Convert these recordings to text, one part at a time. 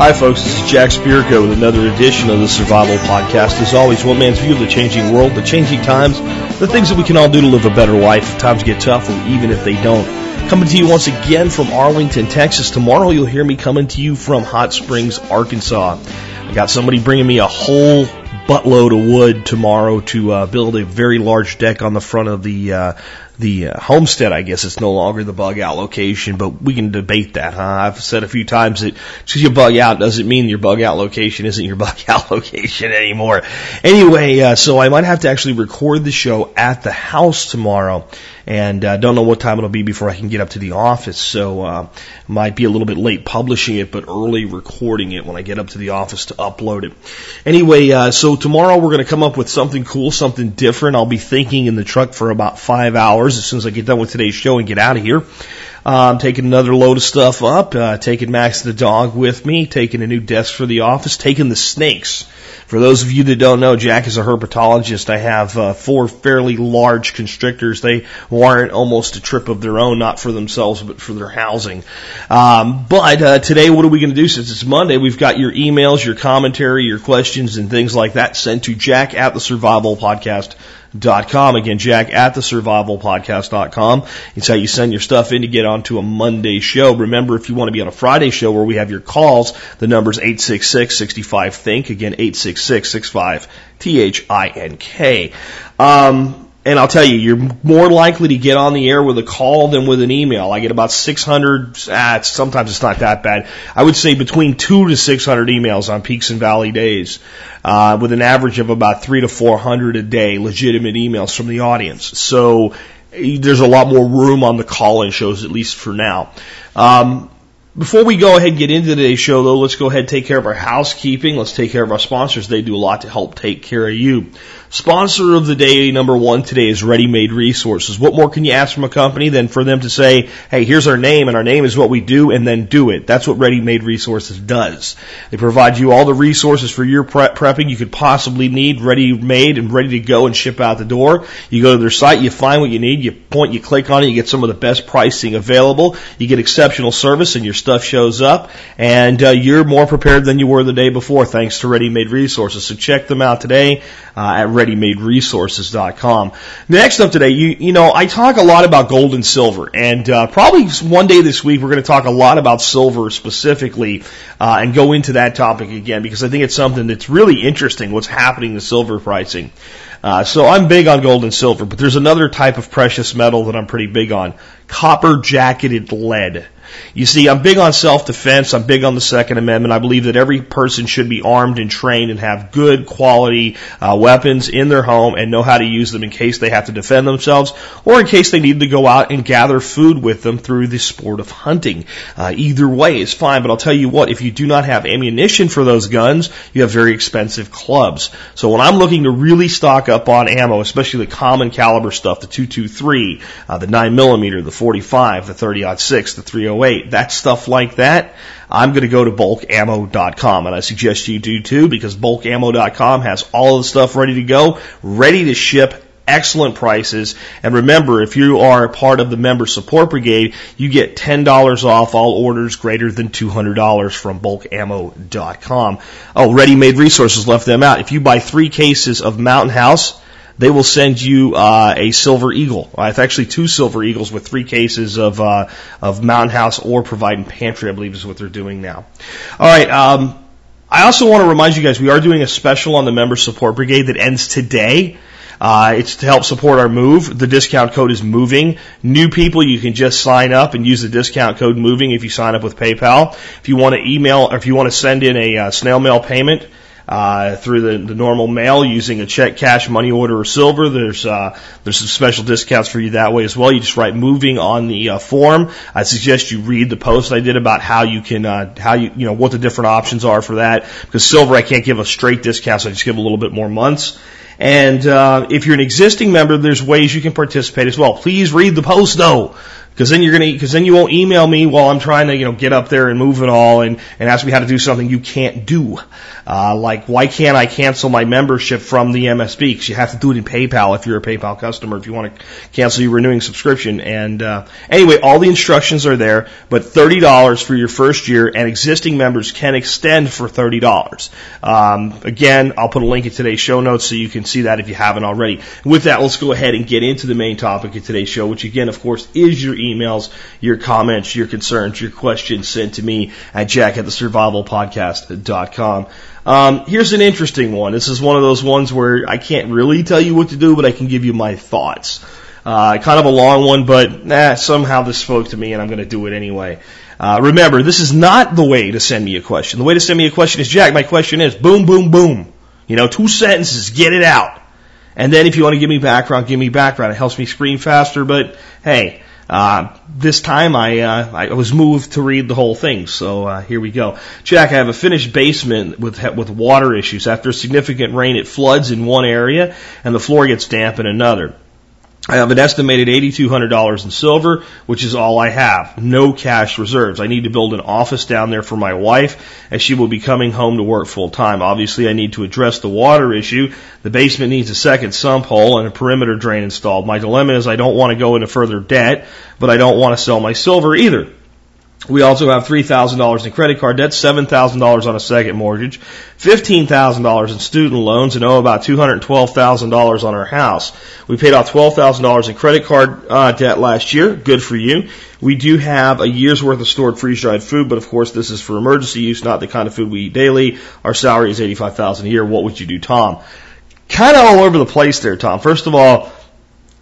Hi, folks. This is Jack Spirko with another edition of the Survival Podcast. As always, one man's view of the changing world, the changing times, the things that we can all do to live a better life if times get tough or even if they don't. Coming to you once again from Arlington, Texas. Tomorrow you'll hear me coming to you from Hot Springs, Arkansas. I got somebody bringing me a whole buttload of wood tomorrow to uh, build a very large deck on the front of the uh, the uh, homestead. I guess it's no longer the bug out location, but we can debate that. Huh? I've said a few times that just you bug out doesn't mean your bug out location isn't your bug out location anymore. Anyway, uh, so I might have to actually record the show at the house tomorrow. And uh, don't know what time it'll be before I can get up to the office, so uh, might be a little bit late publishing it, but early recording it when I get up to the office to upload it. Anyway, uh, so tomorrow we're going to come up with something cool, something different. I'll be thinking in the truck for about five hours as soon as I get done with today's show and get out of here. I'm taking another load of stuff up, uh, taking Max the dog with me, taking a new desk for the office, taking the snakes. For those of you that don't know, Jack is a herpetologist. I have uh, four fairly large constrictors. They warrant almost a trip of their own, not for themselves, but for their housing. Um, but uh, today, what are we going to do? Since it's Monday, we've got your emails, your commentary, your questions, and things like that sent to Jack at the Survival Podcast dot com. Again, Jack at the survivalpodcast.com. It's how you send your stuff in to get onto a Monday show. Remember, if you want to be on a Friday show where we have your calls, the number's 866-65-THINK. Again, 866-65-T-H-I-N-K. Um, and I'll tell you, you're more likely to get on the air with a call than with an email. I get about 600, ah, sometimes it's not that bad. I would say between two to 600 emails on peaks and valley days, uh, with an average of about three to 400 a day, legitimate emails from the audience. So eh, there's a lot more room on the call-in shows, at least for now. Um, before we go ahead and get into today's show, though, let's go ahead and take care of our housekeeping. Let's take care of our sponsors. They do a lot to help take care of you. Sponsor of the day number one today is Ready Made Resources. What more can you ask from a company than for them to say, hey, here's our name and our name is what we do and then do it. That's what Ready Made Resources does. They provide you all the resources for your prep prepping you could possibly need, ready made and ready to go and ship out the door. You go to their site, you find what you need, you point, you click on it, you get some of the best pricing available, you get exceptional service and your stuff shows up and uh, you're more prepared than you were the day before thanks to Ready Made Resources. So check them out today uh, at readymaderesources.com. Next up today, you you know, I talk a lot about gold and silver, and uh, probably one day this week we're going to talk a lot about silver specifically, uh, and go into that topic again because I think it's something that's really interesting. What's happening to silver pricing? Uh, so I'm big on gold and silver, but there's another type of precious metal that I'm pretty big on: copper jacketed lead. You see, I'm big on self-defense. I'm big on the Second Amendment. I believe that every person should be armed and trained and have good quality uh, weapons in their home and know how to use them in case they have to defend themselves or in case they need to go out and gather food with them through the sport of hunting. Uh, either way is fine, but I'll tell you what, if you do not have ammunition for those guns, you have very expensive clubs. So when I'm looking to really stock up on ammo, especially the common caliber stuff, the 223, uh, the 9 millimeter, the 45, the 30 6, the 308, that stuff like that, I'm going to go to bulkammo.com and I suggest you do too because bulkammo.com has all the stuff ready to go, ready to ship excellent prices. And remember, if you are a part of the member support brigade, you get $10 off all orders greater than $200 from bulkammo.com. Oh, ready made resources left them out. If you buy three cases of Mountain House, they will send you uh, a silver eagle. Uh, it's actually two silver eagles with three cases of uh, of Mountain House or Provident Pantry. I believe is what they're doing now. All right. Um, I also want to remind you guys we are doing a special on the member support brigade that ends today. Uh, it's to help support our move. The discount code is moving. New people, you can just sign up and use the discount code moving if you sign up with PayPal. If you want to email or if you want to send in a uh, snail mail payment, uh, through the, the normal mail using a check, cash, money order, or silver. There's uh, there's some special discounts for you that way as well. You just write moving on the uh, form. I suggest you read the post I did about how you can uh, how you you know what the different options are for that because silver I can't give a straight discount, so I just give a little bit more months. And uh, if you're an existing member, there's ways you can participate as well. Please read the post though. Because then you're gonna, because then you won't email me while I'm trying to, you know, get up there and move it all and, and ask me how to do something you can't do. Uh, like, why can't I cancel my membership from the MSB? Because you have to do it in PayPal if you're a PayPal customer, if you want to cancel your renewing subscription. And, uh, anyway, all the instructions are there, but $30 for your first year and existing members can extend for $30. Um, again, I'll put a link in today's show notes so you can see that if you haven't already. With that, let's go ahead and get into the main topic of today's show, which again, of course, is your emails, your comments, your concerns, your questions sent to me at jack at the survivalpodcast.com. Um, here's an interesting one. This is one of those ones where I can't really tell you what to do, but I can give you my thoughts. Uh, kind of a long one, but somehow this spoke to me and I'm going to do it anyway. Uh, remember, this is not the way to send me a question. The way to send me a question is, Jack, my question is boom, boom, boom. You know, two sentences, get it out. And then if you want to give me background, give me background. It helps me screen faster, but hey, uh, this time I, uh, I was moved to read the whole thing, so uh, here we go. Jack, I have a finished basement with with water issues. After significant rain, it floods in one area and the floor gets damp in another. I have an estimated $8,200 in silver, which is all I have. No cash reserves. I need to build an office down there for my wife as she will be coming home to work full time. Obviously, I need to address the water issue. The basement needs a second sump hole and a perimeter drain installed. My dilemma is I don't want to go into further debt, but I don't want to sell my silver either. We also have $3,000 in credit card debt, $7,000 on a second mortgage, $15,000 in student loans, and owe about $212,000 on our house. We paid off $12,000 in credit card uh, debt last year. Good for you. We do have a year's worth of stored freeze-dried food, but of course this is for emergency use, not the kind of food we eat daily. Our salary is 85,000 a year. What would you do, Tom? Kind of all over the place there, Tom. First of all,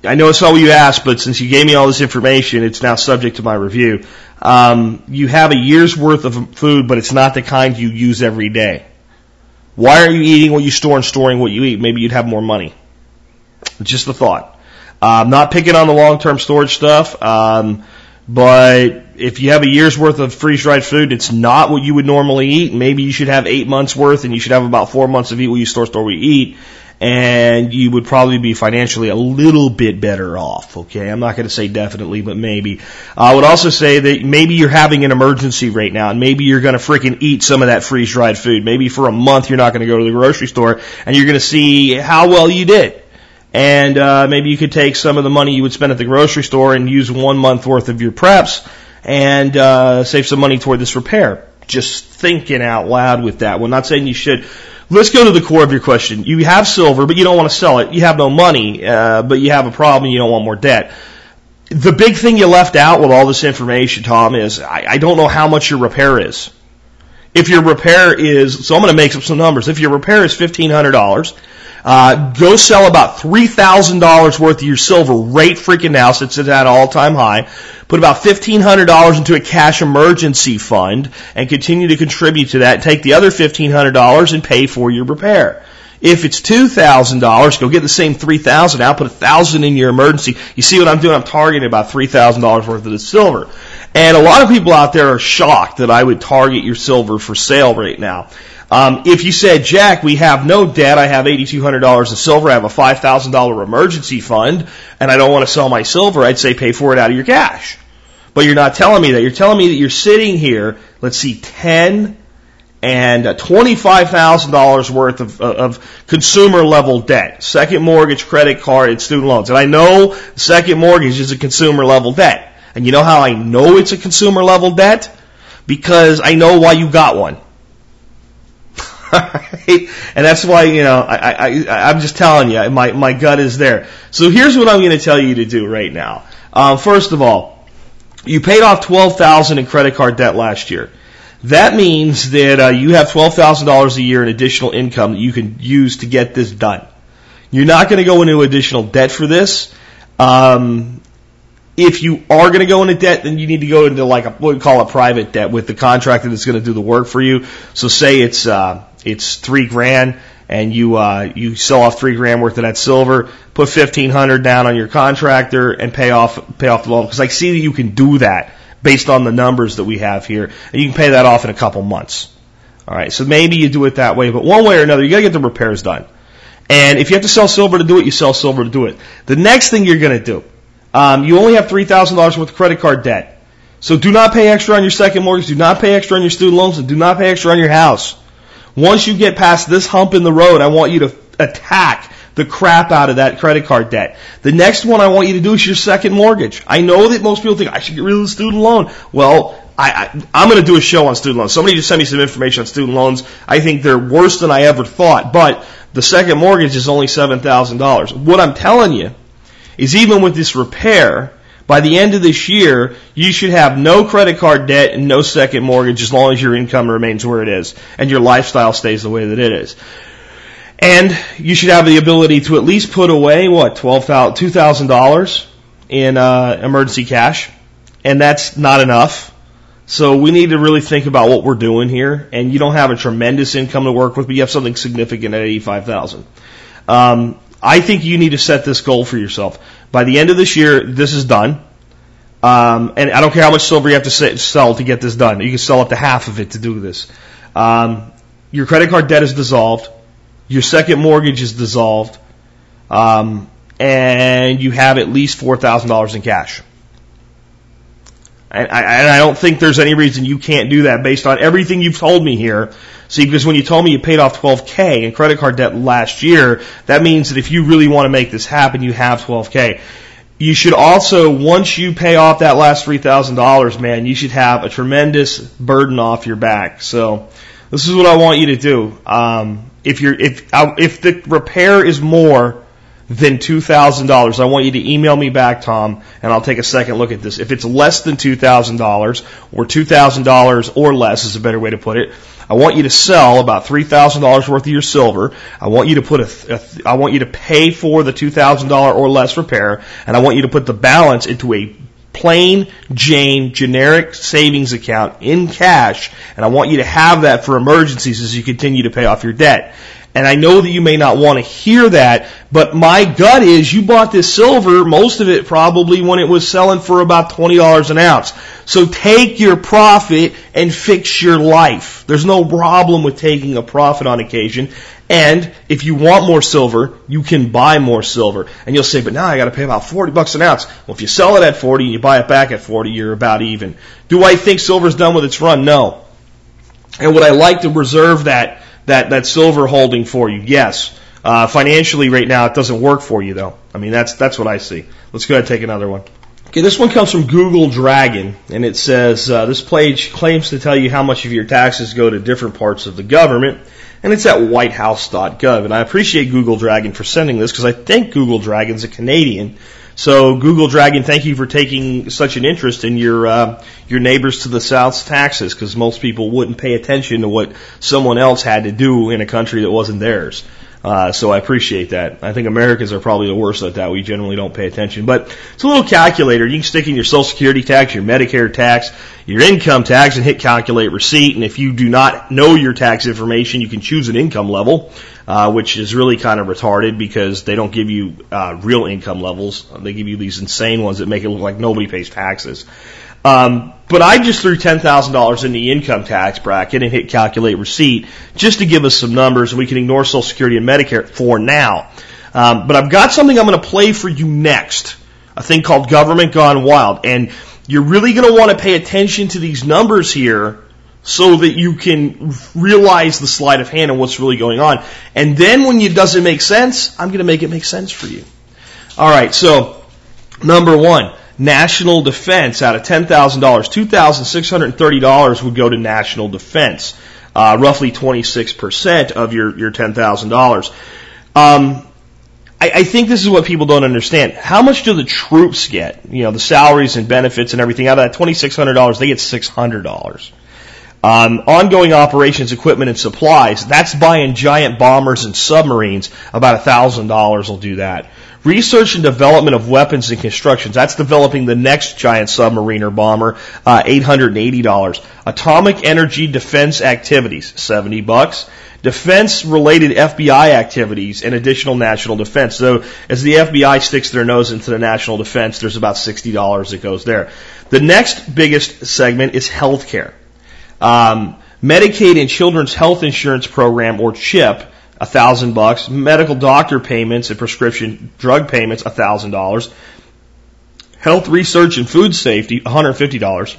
I know it's not what you asked, but since you gave me all this information, it's now subject to my review. Um, you have a year's worth of food, but it's not the kind you use every day. Why are you eating what you store and storing what you eat? Maybe you'd have more money. Just a thought. Uh, I'm not picking on the long-term storage stuff, um, but if you have a year's worth of freeze-dried food, it's not what you would normally eat. Maybe you should have eight months worth, and you should have about four months of eat what you store, store, what you eat and you would probably be financially a little bit better off. Okay, I'm not going to say definitely, but maybe. I would also say that maybe you're having an emergency right now, and maybe you're going to freaking eat some of that freeze dried food. Maybe for a month you're not going to go to the grocery store, and you're going to see how well you did. And uh, maybe you could take some of the money you would spend at the grocery store and use one month worth of your preps and uh, save some money toward this repair. Just thinking out loud with that. We're not saying you should. Let's go to the core of your question. You have silver, but you don't want to sell it. You have no money, uh, but you have a problem you don't want more debt. The big thing you left out with all this information, Tom, is I, I don't know how much your repair is. If your repair is, so I'm going to make up some numbers. If your repair is $1,500, uh, go sell about $3,000 worth of your silver right freaking now, since it's at an all-time high. Put about $1,500 into a cash emergency fund and continue to contribute to that. Take the other $1,500 and pay for your repair. If it's $2,000, go get the same 3000 out, put 1000 in your emergency. You see what I'm doing? I'm targeting about $3,000 worth of the silver. And a lot of people out there are shocked that I would target your silver for sale right now. Um, if you said, Jack, we have no debt, I have $8,200 of silver, I have a $5,000 emergency fund, and I don't want to sell my silver, I'd say pay for it out of your cash. But you're not telling me that. You're telling me that you're sitting here, let's see, 10 and $25,000 worth of, of consumer level debt. Second mortgage, credit card, and student loans. And I know second mortgage is a consumer level debt. And you know how I know it's a consumer level debt? Because I know why you got one. Right? And that's why, you know, I, I, I'm just telling you, my, my gut is there. So here's what I'm going to tell you to do right now. Um, first of all, you paid off 12000 in credit card debt last year. That means that uh, you have $12,000 a year in additional income that you can use to get this done. You're not going to go into additional debt for this. Um, if you are going to go into debt, then you need to go into like a, what we call a private debt with the contractor that's going to do the work for you. So say it's, uh, it's three grand and you uh, you sell off three grand worth of that silver, put fifteen hundred down on your contractor and pay off pay off the loan because I see that you can do that based on the numbers that we have here, and you can pay that off in a couple months. All right, so maybe you do it that way, but one way or another, you got to get the repairs done. And if you have to sell silver to do it, you sell silver to do it. The next thing you're going to do, um, you only have three thousand dollars worth of credit card debt, so do not pay extra on your second mortgage, do not pay extra on your student loans, and do not pay extra on your house. Once you get past this hump in the road, I want you to attack the crap out of that credit card debt. The next one I want you to do is your second mortgage. I know that most people think I should get rid of the student loan. Well, I, I, am going to do a show on student loans. Somebody just sent me some information on student loans. I think they're worse than I ever thought, but the second mortgage is only $7,000. What I'm telling you is even with this repair, by the end of this year, you should have no credit card debt and no second mortgage as long as your income remains where it is and your lifestyle stays the way that it is. And you should have the ability to at least put away, what, $2,000 in uh, emergency cash. And that's not enough. So we need to really think about what we're doing here. And you don't have a tremendous income to work with, but you have something significant at 85000 um, I think you need to set this goal for yourself. By the end of this year, this is done. Um, and I don't care how much silver you have to sell to get this done. You can sell up to half of it to do this. Um, your credit card debt is dissolved. Your second mortgage is dissolved. Um, and you have at least $4,000 in cash. And I, and I don't think there's any reason you can't do that based on everything you've told me here. See, because when you told me you paid off 12K in credit card debt last year, that means that if you really want to make this happen, you have 12K. You should also, once you pay off that last $3,000, man, you should have a tremendous burden off your back. So, this is what I want you to do. Um, if you're, if, uh, if the repair is more than $2,000, I want you to email me back, Tom, and I'll take a second look at this. If it's less than $2,000 or $2,000 or less is a better way to put it, I want you to sell about $3,000 worth of your silver. I want you to put a, a I want you to pay for the $2,000 or less repair, and I want you to put the balance into a plain Jane generic savings account in cash, and I want you to have that for emergencies as you continue to pay off your debt. And I know that you may not want to hear that, but my gut is you bought this silver, most of it probably when it was selling for about $20 an ounce. So take your profit and fix your life. There's no problem with taking a profit on occasion. And if you want more silver, you can buy more silver. And you'll say, but now I gotta pay about 40 bucks an ounce. Well, if you sell it at 40 and you buy it back at 40, you're about even. Do I think silver's done with its run? No. And would I like to reserve that that, that silver holding for you. Yes. Uh, financially right now it doesn't work for you though. I mean, that's, that's what I see. Let's go ahead and take another one. Okay, this one comes from Google Dragon, and it says uh, this page claims to tell you how much of your taxes go to different parts of the government, and it's at whitehouse.gov. And I appreciate Google Dragon for sending this because I think Google Dragon's a Canadian, so Google Dragon, thank you for taking such an interest in your uh, your neighbors to the south's taxes, because most people wouldn't pay attention to what someone else had to do in a country that wasn't theirs. Uh, so I appreciate that. I think Americans are probably the worst at that. We generally don't pay attention. But it's a little calculator. You can stick in your Social Security tax, your Medicare tax, your income tax, and hit calculate receipt. And if you do not know your tax information, you can choose an income level, uh, which is really kind of retarded because they don't give you uh, real income levels. They give you these insane ones that make it look like nobody pays taxes. Um, but I just threw $10,000 in the income tax bracket and hit calculate receipt just to give us some numbers and we can ignore Social Security and Medicare for now. Um, but I've got something I'm going to play for you next. A thing called Government Gone Wild. And you're really going to want to pay attention to these numbers here so that you can realize the sleight of hand and what's really going on. And then when it doesn't make sense, I'm going to make it make sense for you. All right. So number one, national defense out of $10,000, $2,630 would go to national defense, uh, roughly 26% of your, your $10,000. Um, I, I think this is what people don't understand. How much do the troops get? You know, the salaries and benefits and everything out of that $2,600, they get $600. Um, ongoing operations, equipment, and supplies. That's buying giant bombers and submarines. About a thousand dollars will do that. Research and development of weapons and constructions. That's developing the next giant submarine or bomber. Uh, Eight hundred and eighty dollars. Atomic energy defense activities. Seventy bucks defense related FBI activities and additional national defense. So as the FBI sticks their nose into the national defense, there's about $60 that goes there. The next biggest segment is healthcare. Um, Medicaid and Children's Health Insurance Program, or CHIP, a thousand bucks. Medical doctor payments and prescription drug payments, a thousand dollars. Health research and food safety, $150.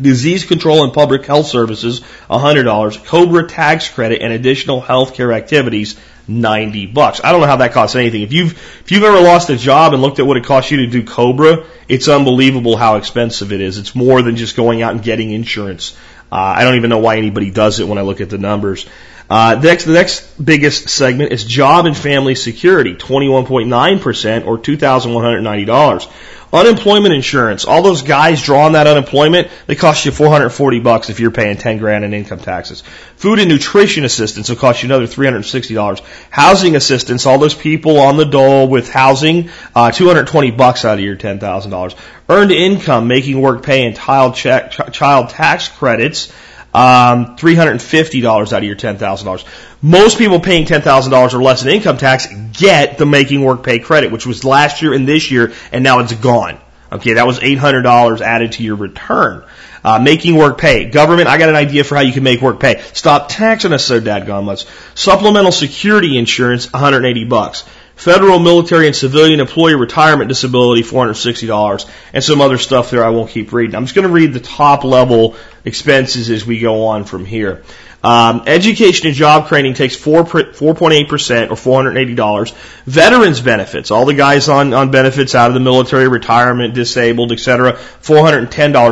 Disease control and public health services, $100. Cobra tax credit and additional health care activities, 90 bucks. I don't know how that costs anything. If you've, if you've ever lost a job and looked at what it costs you to do Cobra, it's unbelievable how expensive it is. It's more than just going out and getting insurance. Uh, I don't even know why anybody does it when I look at the numbers. Uh, the next, the next biggest segment is job and family security, 21.9% or $2,190. Unemployment insurance. All those guys drawing that unemployment, they cost you 440 bucks if you're paying 10 grand in income taxes. Food and nutrition assistance will cost you another $360. Housing assistance, all those people on the dole with housing, uh, 220 bucks out of your $10,000. Earned income, making work pay and child check, child tax credits, um, $350 out of your $10,000. Most people paying $10,000 or less in income tax get the making work pay credit, which was last year and this year, and now it's gone. Okay, that was $800 added to your return. Uh, making work pay. Government, I got an idea for how you can make work pay. Stop taxing us so dadgum much. Supplemental security insurance, 180 bucks. Federal, military, and civilian employee retirement disability, $460, and some other stuff there I won't keep reading. I'm just going to read the top level expenses as we go on from here. Um, education and job training takes 4, 4.8% or $480. Veterans benefits, all the guys on, on benefits out of the military, retirement, disabled, etc., $410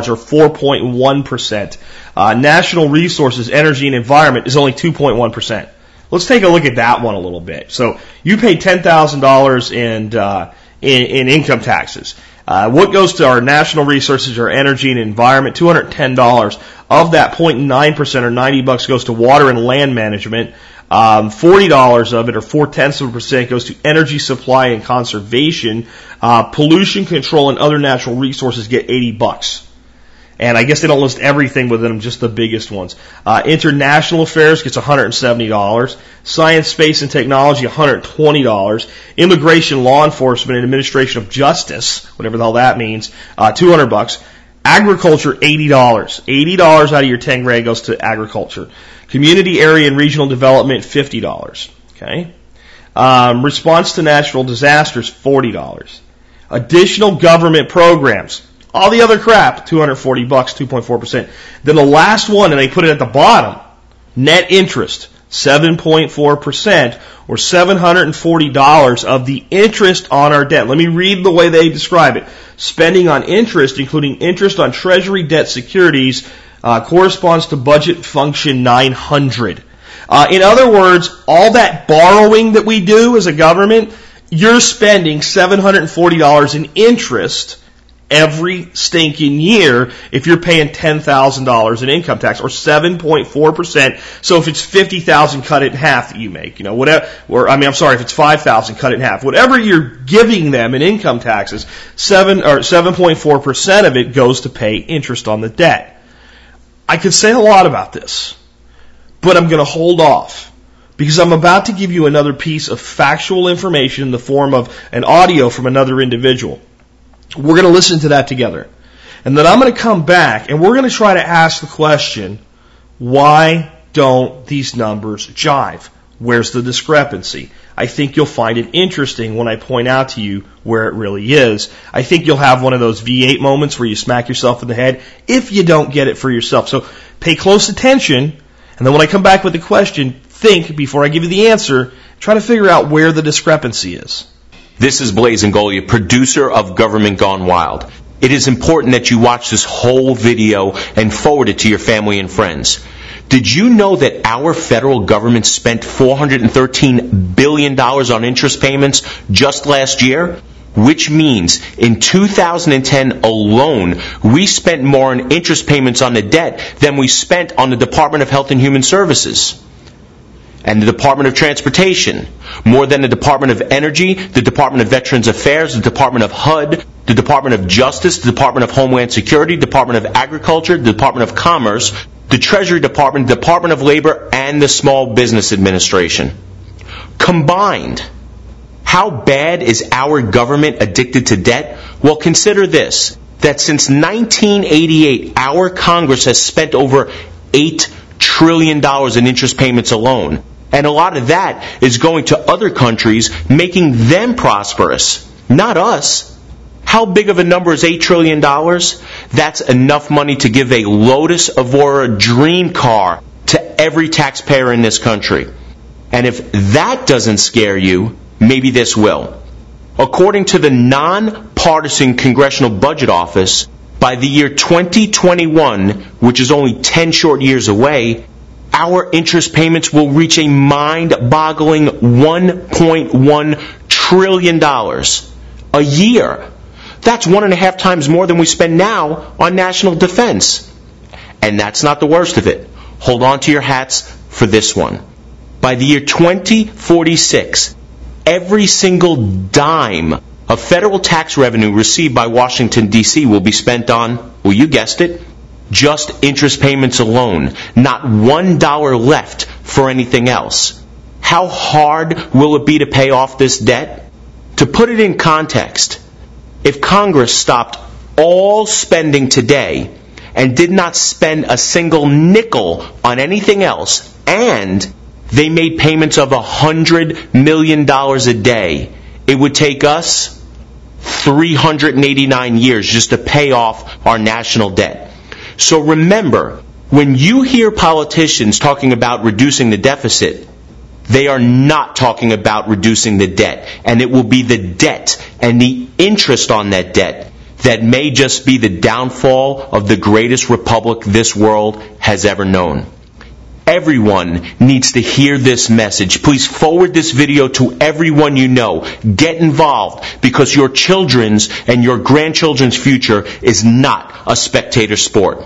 or 4.1%. Uh, national resources, energy and environment is only 2.1%. Let's take a look at that one a little bit. So you pay $10,000 in, uh, in, in income taxes. Uh, what goes to our national resources, our energy and environment? $210. Of that 0.9% or 90 bucks goes to water and land management. Um, $40 of it or four tenths of a percent goes to energy supply and conservation. Uh, pollution control and other natural resources get 80 bucks. And I guess they don't list everything within them, just the biggest ones. Uh, international affairs gets $170. Science, space, and technology, $120. Immigration, law enforcement, and administration of justice, whatever the hell that means, uh, 200 bucks. Agriculture, $80. $80 out of your 10 grand goes to agriculture. Community area and regional development, $50. Okay. Um, response to natural disasters, $40. Additional government programs, all the other crap, 240 bucks, 2.4%. Then the last one, and they put it at the bottom, net interest, 7.4% or $740 of the interest on our debt. Let me read the way they describe it. Spending on interest, including interest on treasury debt securities, uh, corresponds to budget function 900. Uh, in other words, all that borrowing that we do as a government, you're spending $740 in interest every stinking year if you're paying $10,000 in income tax or 7.4%. So if it's 50,000 cut it in half that you make, you know, whatever, or I mean, I'm sorry, if it's 5,000 cut it in half, whatever you're giving them in income taxes, 7 or 7.4% of it goes to pay interest on the debt. I could say a lot about this, but I'm going to hold off because I'm about to give you another piece of factual information in the form of an audio from another individual. We're going to listen to that together. And then I'm going to come back and we're going to try to ask the question, why don't these numbers jive? Where's the discrepancy? I think you'll find it interesting when I point out to you where it really is. I think you'll have one of those V8 moments where you smack yourself in the head if you don't get it for yourself. So pay close attention, and then when I come back with the question, think before I give you the answer, try to figure out where the discrepancy is. This is Blaise Ingoglia, producer of Government Gone Wild. It is important that you watch this whole video and forward it to your family and friends. Did you know that our federal government spent $413 billion on interest payments just last year? which means in 2010 alone, we spent more on interest payments on the debt than we spent on the Department of Health and Human Services and the Department of Transportation, more than the Department of Energy, the Department of Veterans Affairs, the Department of HUD, the Department of Justice, the Department of Homeland Security, Department of Agriculture, the Department of Commerce, the Treasury Department, the Department of Labor, and the Small Business Administration. Combined, how bad is our government addicted to debt? Well, consider this that since 1988, our Congress has spent over $8 trillion in interest payments alone. And a lot of that is going to other countries, making them prosperous, not us. How big of a number is $8 trillion? That's enough money to give a Lotus Evora dream car to every taxpayer in this country. And if that doesn't scare you, maybe this will. According to the nonpartisan Congressional Budget Office, by the year 2021, which is only 10 short years away, our interest payments will reach a mind boggling $1.1 trillion a year. That's one and a half times more than we spend now on national defense. And that's not the worst of it. Hold on to your hats for this one. By the year 2046, every single dime of federal tax revenue received by Washington, D.C. will be spent on, well, you guessed it, just interest payments alone. Not one dollar left for anything else. How hard will it be to pay off this debt? To put it in context, if Congress stopped all spending today and did not spend a single nickel on anything else, and they made payments of $100 million a day, it would take us 389 years just to pay off our national debt. So remember, when you hear politicians talking about reducing the deficit, they are not talking about reducing the debt. And it will be the debt and the interest on that debt that may just be the downfall of the greatest republic this world has ever known. Everyone needs to hear this message. Please forward this video to everyone you know. Get involved because your children's and your grandchildren's future is not a spectator sport.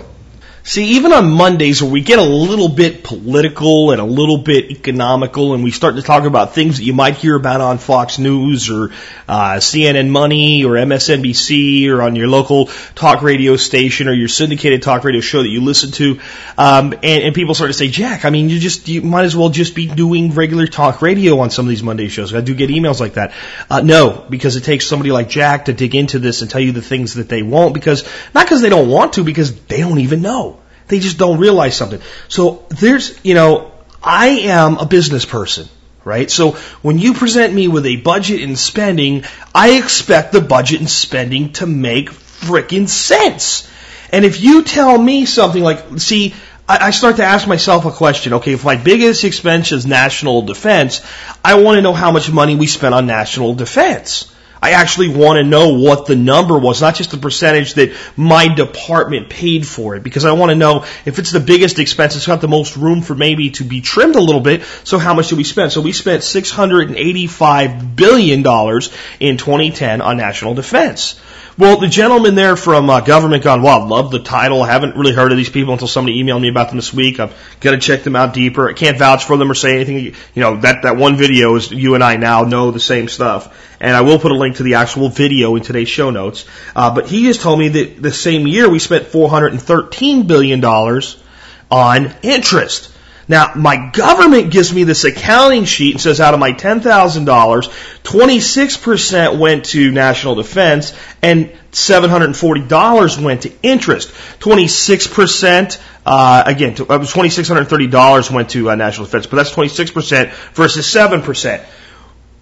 See, even on Mondays where we get a little bit political and a little bit economical and we start to talk about things that you might hear about on Fox News or uh, CNN Money or MSNBC or on your local talk radio station or your syndicated talk radio show that you listen to, um, and, and people start to say, Jack, I mean, you just you might as well just be doing regular talk radio on some of these Monday shows. I do get emails like that. Uh, no, because it takes somebody like Jack to dig into this and tell you the things that they won't because not because they don't want to, because they don't even know. They just don't realize something. So there's, you know, I am a business person, right? So when you present me with a budget and spending, I expect the budget and spending to make frickin' sense. And if you tell me something like, see, I start to ask myself a question. Okay, if my biggest expense is national defense, I want to know how much money we spent on national defense. I actually want to know what the number was, not just the percentage that my department paid for it, because I want to know if it's the biggest expense, it's got the most room for maybe to be trimmed a little bit. So how much did we spend? So we spent $685 billion in 2010 on national defense. Well, the gentleman there from uh, Government Gone Wild, love the title. I haven't really heard of these people until somebody emailed me about them this week. Got to check them out deeper. I can't vouch for them or say anything. You know, that, that one video is you and I now know the same stuff. And I will put a link to the actual video in today's show notes. Uh, but he just told me that the same year we spent $413 billion on interest. Now, my government gives me this accounting sheet and says out of my $10,000, 26% went to national defense and $740 went to interest. 26%, uh, again, uh, $2,630 went to uh, national defense, but that's 26% versus 7%.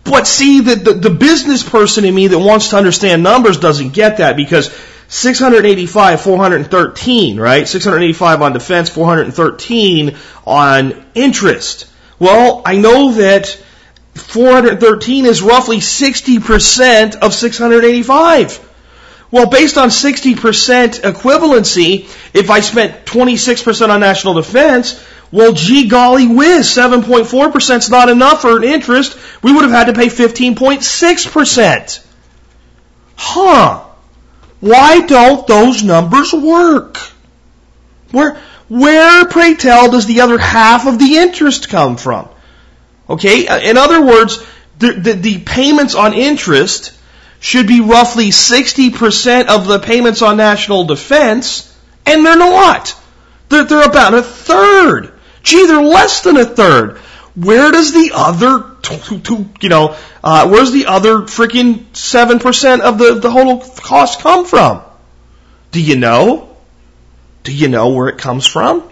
But see, the, the, the business person in me that wants to understand numbers doesn't get that because 685, 413, right? 685 on defense, 413 on interest. Well, I know that 413 is roughly 60% of 685. Well, based on 60% equivalency, if I spent 26% on national defense, well, gee golly whiz, 7.4% is not enough for an interest. We would have had to pay 15.6%. huh, why don't those numbers work? Where, where, pray tell, does the other half of the interest come from? Okay, uh, in other words, the, the, the payments on interest should be roughly 60% of the payments on national defense, and they're not. They're, they're about a third. Gee, they're less than a third. Where does the other, you know, uh, where's the other freaking 7% of the, the whole cost come from? Do you know? Do you know where it comes from?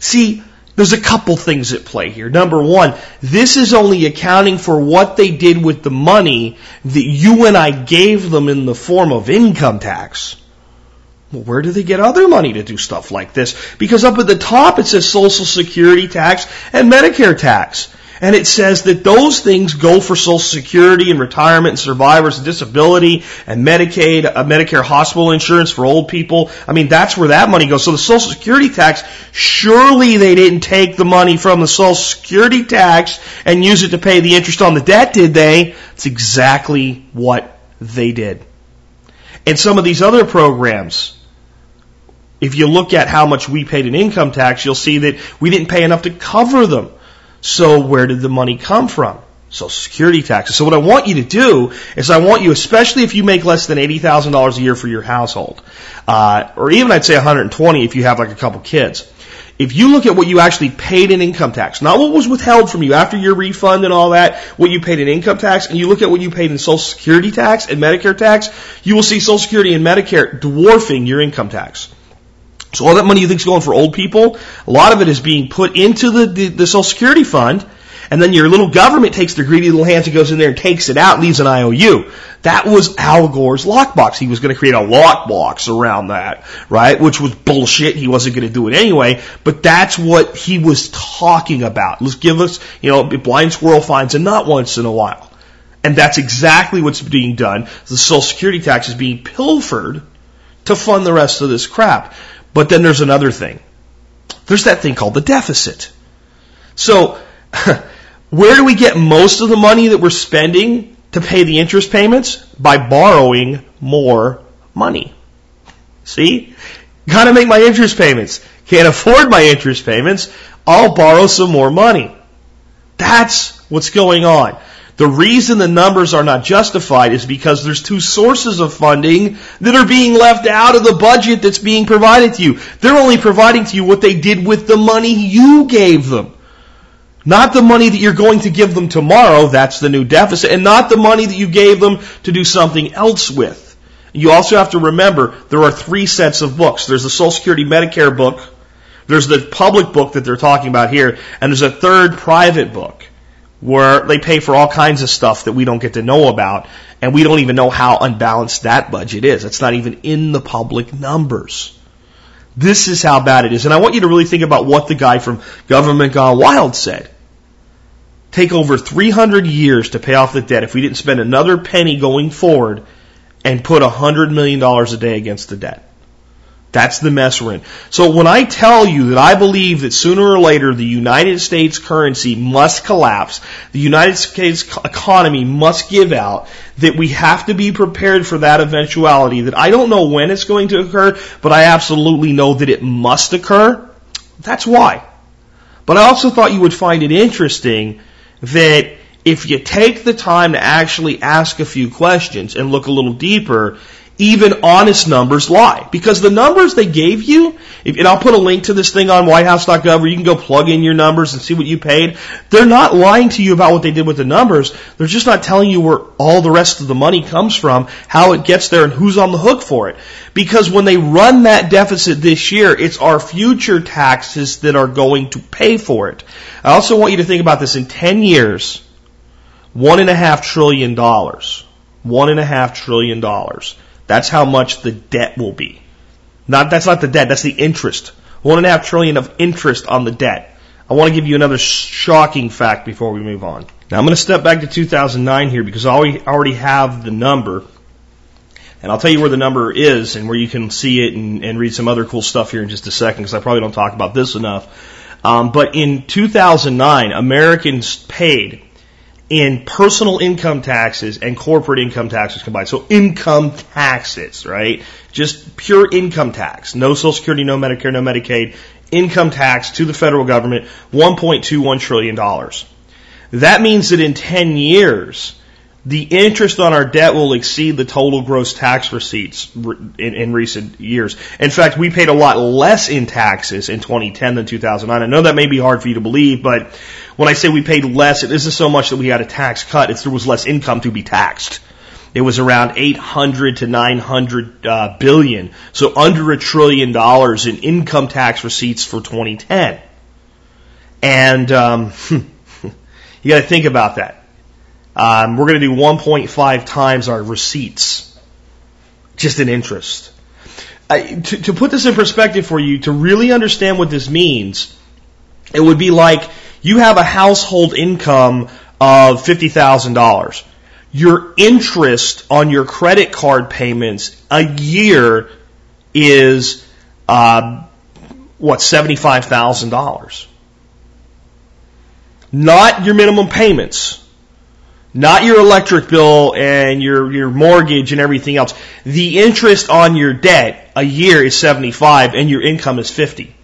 See, there's a couple things at play here. Number one, this is only accounting for what they did with the money that you and I gave them in the form of income tax. Well, where do they get other money to do stuff like this? Because up at the top it says Social Security tax and Medicare tax. And it says that those things go for Social Security and retirement and survivors and disability and Medicaid, uh, Medicare hospital insurance for old people. I mean, that's where that money goes. So the Social Security tax, surely they didn't take the money from the Social Security tax and use it to pay the interest on the debt, did they? It's exactly what they did. And some of these other programs, if you look at how much we paid in income tax, you'll see that we didn't pay enough to cover them. So where did the money come from? Social Security taxes. So what I want you to do is I want you, especially if you make less than $80,000 a year for your household, uh, or even I'd say 120 if you have like a couple kids. If you look at what you actually paid in income tax, not what was withheld from you after your refund and all that, what you paid in income tax, and you look at what you paid in Social Security tax and Medicare tax, you will see Social Security and Medicare dwarfing your income tax. So all that money you think is going for old people, a lot of it is being put into the, the, the Social Security fund, and then your little government takes their greedy little hands and goes in there and takes it out and leaves an IOU. That was Al Gore's lockbox. He was going to create a lockbox around that, right? Which was bullshit. He wasn't going to do it anyway, but that's what he was talking about. Let's give us, you know, blind squirrel finds a nut once in a while. And that's exactly what's being done. The Social Security tax is being pilfered to fund the rest of this crap. But then there's another thing. There's that thing called the deficit. So, where do we get most of the money that we're spending to pay the interest payments? By borrowing more money. See? Gotta make my interest payments. Can't afford my interest payments. I'll borrow some more money. That's what's going on. The reason the numbers are not justified is because there's two sources of funding that are being left out of the budget that's being provided to you. They're only providing to you what they did with the money you gave them. Not the money that you're going to give them tomorrow, that's the new deficit, and not the money that you gave them to do something else with. You also have to remember there are three sets of books. There's the Social Security Medicare book, there's the public book that they're talking about here, and there's a third private book where they pay for all kinds of stuff that we don't get to know about, and we don't even know how unbalanced that budget is. It's not even in the public numbers. This is how bad it is. And I want you to really think about what the guy from Government Gone Wild said. Take over 300 years to pay off the debt if we didn't spend another penny going forward and put $100 million a day against the debt. That's the mess we're in. So when I tell you that I believe that sooner or later the United States currency must collapse, the United States economy must give out, that we have to be prepared for that eventuality, that I don't know when it's going to occur, but I absolutely know that it must occur, that's why. But I also thought you would find it interesting that if you take the time to actually ask a few questions and look a little deeper, even honest numbers lie. Because the numbers they gave you, and I'll put a link to this thing on whitehouse.gov where you can go plug in your numbers and see what you paid. They're not lying to you about what they did with the numbers. They're just not telling you where all the rest of the money comes from, how it gets there, and who's on the hook for it. Because when they run that deficit this year, it's our future taxes that are going to pay for it. I also want you to think about this in 10 years, one and a half trillion dollars. One and a half trillion dollars that's how much the debt will be. Not, that's not the debt, that's the interest. One and a half trillion of interest on the debt. I want to give you another shocking fact before we move on. Now I'm going to step back to 2009 here because I already have the number. And I'll tell you where the number is and where you can see it and, and read some other cool stuff here in just a second because I probably don't talk about this enough. Um, but in 2009, Americans paid in personal income taxes and corporate income taxes combined. So income taxes, right? Just pure income tax. No Social Security, no Medicare, no Medicaid. Income tax to the federal government, $1.21 trillion. That means that in 10 years, the interest on our debt will exceed the total gross tax receipts in, in, recent years. In fact, we paid a lot less in taxes in 2010 than 2009. I know that may be hard for you to believe, but when I say we paid less, it isn't so much that we had a tax cut, it's there was less income to be taxed. It was around 800 to 900 uh, billion, so under a trillion dollars in income tax receipts for 2010. And um, you got to think about that. Um, we're going to do 1.5 times our receipts, just in interest. to, to put this in perspective for you, to really understand what this means, it would be like you have a household income of $50,000. Your interest on your credit card payments a year is, uh, what, $75,000. Not your minimum payments. Not your electric bill and your, your mortgage and everything else. The interest on your debt a year is 75 and your income is 50.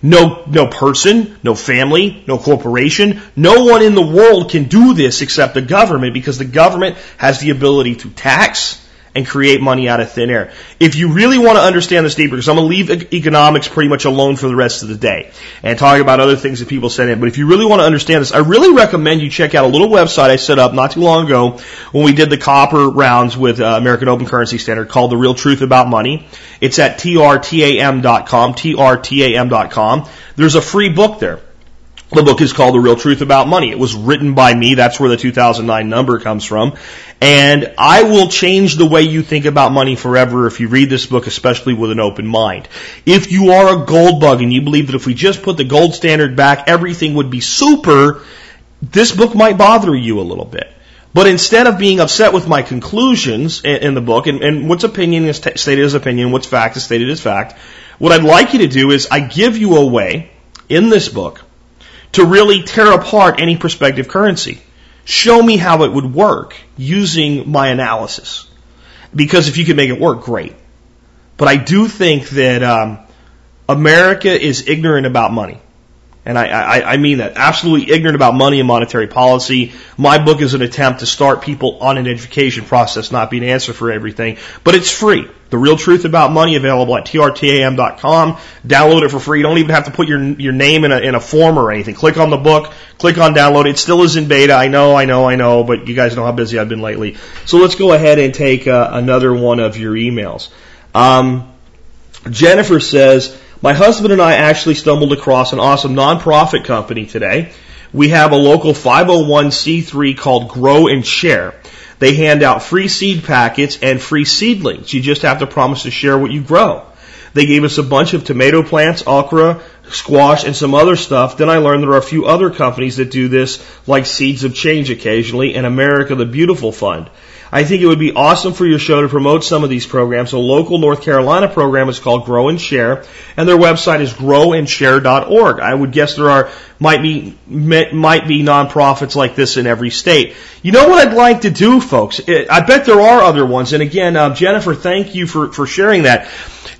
No, no person, no family, no corporation, no one in the world can do this except the government because the government has the ability to tax, and create money out of thin air. If you really want to understand this deeper, because I'm going to leave economics pretty much alone for the rest of the day and talk about other things that people send in, but if you really want to understand this, I really recommend you check out a little website I set up not too long ago when we did the copper rounds with uh, American Open Currency Standard called The Real Truth About Money. It's at trtam.com, trtam.com. There's a free book there. The book is called The Real Truth About Money. It was written by me. That's where the 2009 number comes from. And I will change the way you think about money forever if you read this book, especially with an open mind. If you are a gold bug and you believe that if we just put the gold standard back, everything would be super, this book might bother you a little bit. But instead of being upset with my conclusions in, the book, and, and what's opinion is t- stated as opinion, what's fact is stated as fact, what I'd like you to do is I give you a way in this book to really tear apart any prospective currency. Show me how it would work using my analysis. Because if you could make it work, great. But I do think that um, America is ignorant about money. And I, I, I mean that. Absolutely ignorant about money and monetary policy. My book is an attempt to start people on an education process, not be an answer for everything. But it's free. The real truth about money available at trtam.com. Download it for free. You don't even have to put your, your name in a, in a form or anything. Click on the book, click on download. It still is in beta. I know, I know, I know, but you guys know how busy I've been lately. So let's go ahead and take uh, another one of your emails. Um, Jennifer says, my husband and I actually stumbled across an awesome nonprofit company today. We have a local 501c3 called Grow and Share. They hand out free seed packets and free seedlings. You just have to promise to share what you grow. They gave us a bunch of tomato plants, okra, squash, and some other stuff. Then I learned there are a few other companies that do this, like Seeds of Change occasionally, and America the Beautiful Fund. I think it would be awesome for your show to promote some of these programs. A local North Carolina program is called Grow and Share, and their website is growandshare.org. I would guess there are might be might be nonprofits like this in every state. You know what I'd like to do, folks? I bet there are other ones. And again, uh, Jennifer, thank you for for sharing that.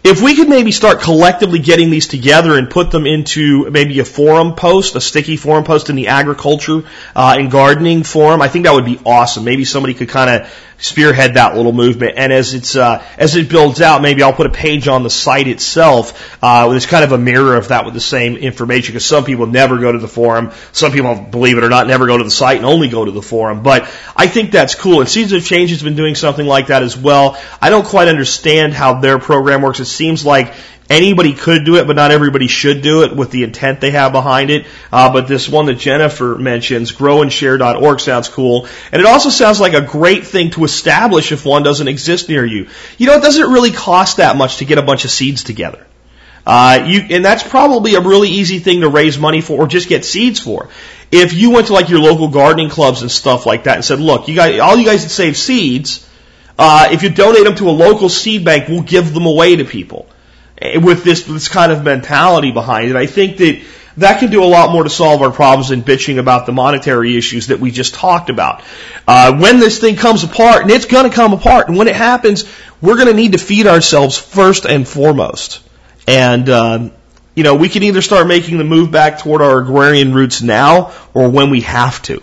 If we could maybe start collectively getting these together and put them into maybe a forum post, a sticky forum post in the agriculture uh, and gardening forum, I think that would be awesome. Maybe somebody could kind of spearhead that little movement. And as it's uh, as it builds out, maybe I'll put a page on the site itself. Uh, it's kind of a mirror of that with the same information because some people never go to the forum. Some people, believe it or not, never go to the site and only go to the forum. But I think that's cool. And Seasons of Change has been doing something like that as well. I don't quite understand how their program works. It seems like anybody could do it, but not everybody should do it with the intent they have behind it. Uh, but this one that Jennifer mentions, growandshare.org, sounds cool. And it also sounds like a great thing to establish if one doesn't exist near you. You know, it doesn't really cost that much to get a bunch of seeds together. Uh, you, and that's probably a really easy thing to raise money for or just get seeds for. If you went to like your local gardening clubs and stuff like that and said, look, you guys, all you guys that save seeds, uh, if you donate them to a local seed bank, we'll give them away to people. Eh, with this, this kind of mentality behind it, I think that that can do a lot more to solve our problems than bitching about the monetary issues that we just talked about. Uh, when this thing comes apart, and it's going to come apart, and when it happens, we're going to need to feed ourselves first and foremost. And uh, you know, we can either start making the move back toward our agrarian roots now, or when we have to.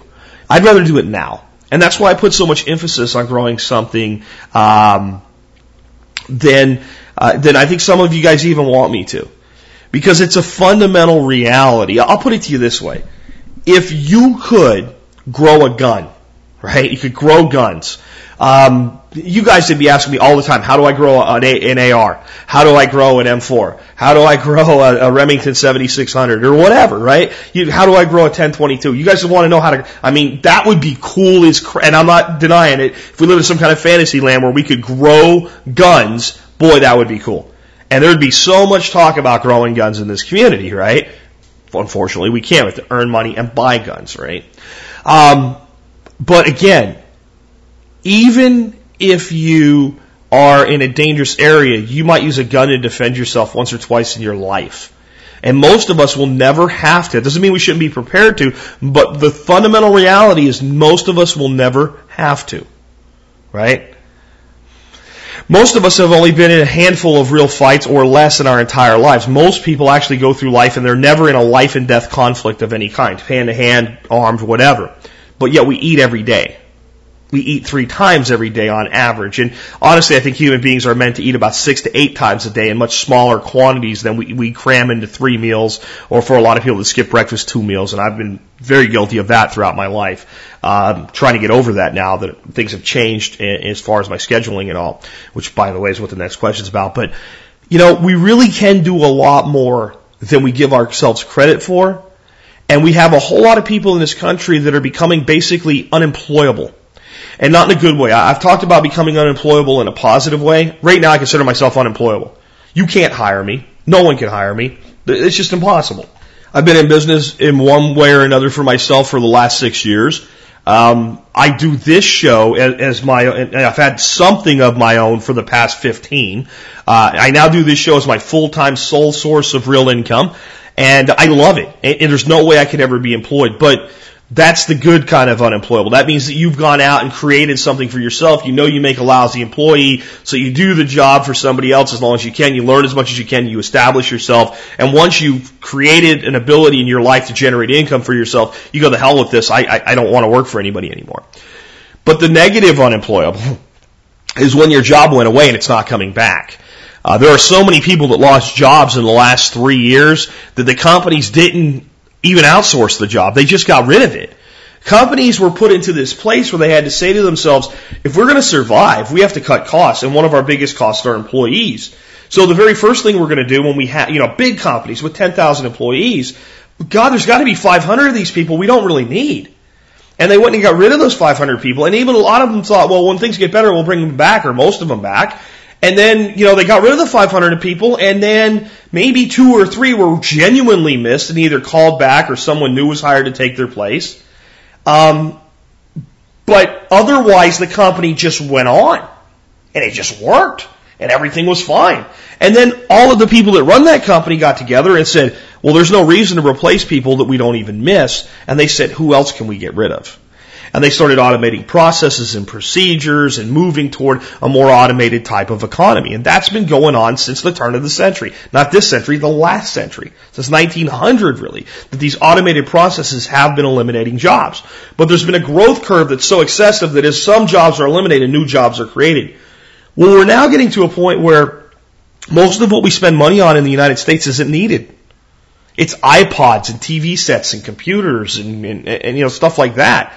I'd rather do it now. And that's why I put so much emphasis on growing something um, than, uh, than I think some of you guys even want me to. Because it's a fundamental reality. I'll put it to you this way. If you could grow a gun, right? You could grow guns. Um, you guys would be asking me all the time, how do I grow an, a, an AR? How do I grow an M4? How do I grow a, a Remington 7600 or whatever, right? You, how do I grow a 1022? You guys want to know how to, I mean, that would be cool as crap, and I'm not denying it. If we live in some kind of fantasy land where we could grow guns, boy, that would be cool. And there would be so much talk about growing guns in this community, right? Unfortunately, we can't. We have to earn money and buy guns, right? Um, but again, even if you are in a dangerous area, you might use a gun to defend yourself once or twice in your life. And most of us will never have to. It doesn't mean we shouldn't be prepared to, but the fundamental reality is most of us will never have to. Right? Most of us have only been in a handful of real fights or less in our entire lives. Most people actually go through life and they're never in a life and death conflict of any kind, hand to hand, armed, whatever. But yet we eat every day we eat three times every day on average. And honestly, I think human beings are meant to eat about six to eight times a day in much smaller quantities than we, we cram into three meals, or for a lot of people that skip breakfast, two meals. And I've been very guilty of that throughout my life. Um, trying to get over that now that things have changed as far as my scheduling and all, which by the way is what the next question is about. But, you know, we really can do a lot more than we give ourselves credit for. And we have a whole lot of people in this country that are becoming basically unemployable and not in a good way. I've talked about becoming unemployable in a positive way. Right now, I consider myself unemployable. You can't hire me. No one can hire me. It's just impossible. I've been in business in one way or another for myself for the last six years. Um, I do this show as, as my, I've had something of my own for the past 15. Uh, I now do this show as my full-time sole source of real income, and I love it. And, and there's no way I could ever be employed. But that's the good kind of unemployable. That means that you've gone out and created something for yourself. You know you make a lousy employee, so you do the job for somebody else as long as you can. You learn as much as you can. You establish yourself. And once you've created an ability in your life to generate income for yourself, you go, the hell with this. I, I, I don't want to work for anybody anymore. But the negative unemployable is when your job went away and it's not coming back. Uh, there are so many people that lost jobs in the last three years that the companies didn't even outsource the job. They just got rid of it. Companies were put into this place where they had to say to themselves, if we're going to survive, we have to cut costs. And one of our biggest costs are employees. So the very first thing we're going to do when we have, you know, big companies with 10,000 employees, God, there's got to be 500 of these people we don't really need. And they went and got rid of those 500 people. And even a lot of them thought, well, when things get better, we'll bring them back, or most of them back. And then, you know, they got rid of the 500 people, and then maybe two or three were genuinely missed and either called back or someone new was hired to take their place. Um, but otherwise, the company just went on, and it just worked, and everything was fine. And then all of the people that run that company got together and said, well, there's no reason to replace people that we don't even miss. And they said, who else can we get rid of? And they started automating processes and procedures and moving toward a more automated type of economy. And that's been going on since the turn of the century. Not this century, the last century. Since 1900 really. That these automated processes have been eliminating jobs. But there's been a growth curve that's so excessive that as some jobs are eliminated, new jobs are created. Well, we're now getting to a point where most of what we spend money on in the United States isn't needed. It's iPods and TV sets and computers and, and, and you know stuff like that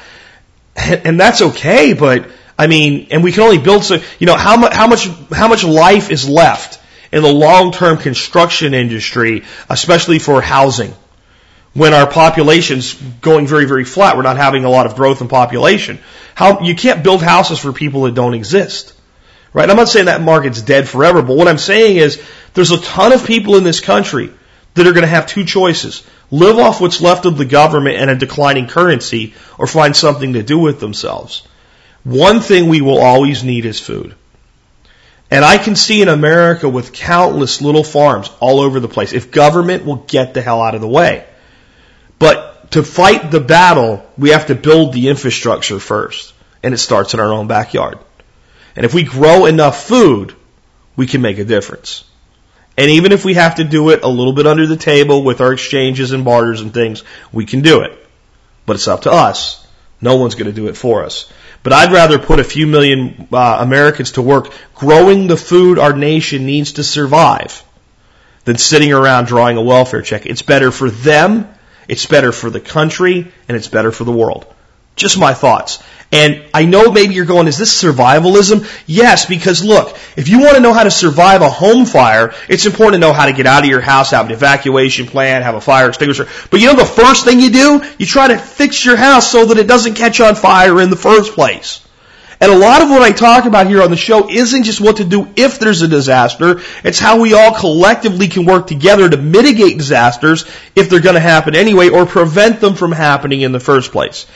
and that's okay, but I mean, and we can only build so, you know, how much, how much, how much life is left in the long-term construction industry, especially for housing, when our population's going very, very flat. We're not having a lot of growth in population. How, you can't build houses for people that don't exist. Right? I'm not saying that market's dead forever, but what I'm saying is there's a ton of people in this country that are going to have two choices live off what's left of the government and a declining currency, or find something to do with themselves. One thing we will always need is food. And I can see in America with countless little farms all over the place, if government will get the hell out of the way. But to fight the battle, we have to build the infrastructure first. And it starts in our own backyard. And if we grow enough food, we can make a difference. And even if we have to do it a little bit under the table with our exchanges and barters and things, we can do it. But it's up to us. No one's going to do it for us. But I'd rather put a few million uh, Americans to work growing the food our nation needs to survive than sitting around drawing a welfare check. It's better for them, it's better for the country, and it's better for the world. Just my thoughts. And I know maybe you're going, is this survivalism? Yes, because look, if you want to know how to survive a home fire, it's important to know how to get out of your house, have an evacuation plan, have a fire extinguisher. But you know the first thing you do? You try to fix your house so that it doesn't catch on fire in the first place. And a lot of what I talk about here on the show isn't just what to do if there's a disaster. It's how we all collectively can work together to mitigate disasters if they're going to happen anyway or prevent them from happening in the first place.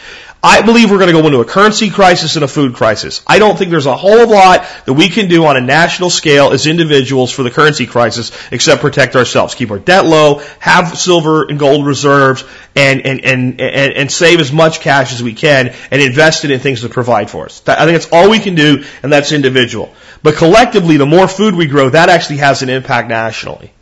I believe we're going to go into a currency crisis and a food crisis. I don't think there's a whole lot that we can do on a national scale as individuals for the currency crisis except protect ourselves, keep our debt low, have silver and gold reserves, and, and, and, and, and save as much cash as we can and invest it in things that provide for us. I think that's all we can do, and that's individual. But collectively, the more food we grow, that actually has an impact nationally.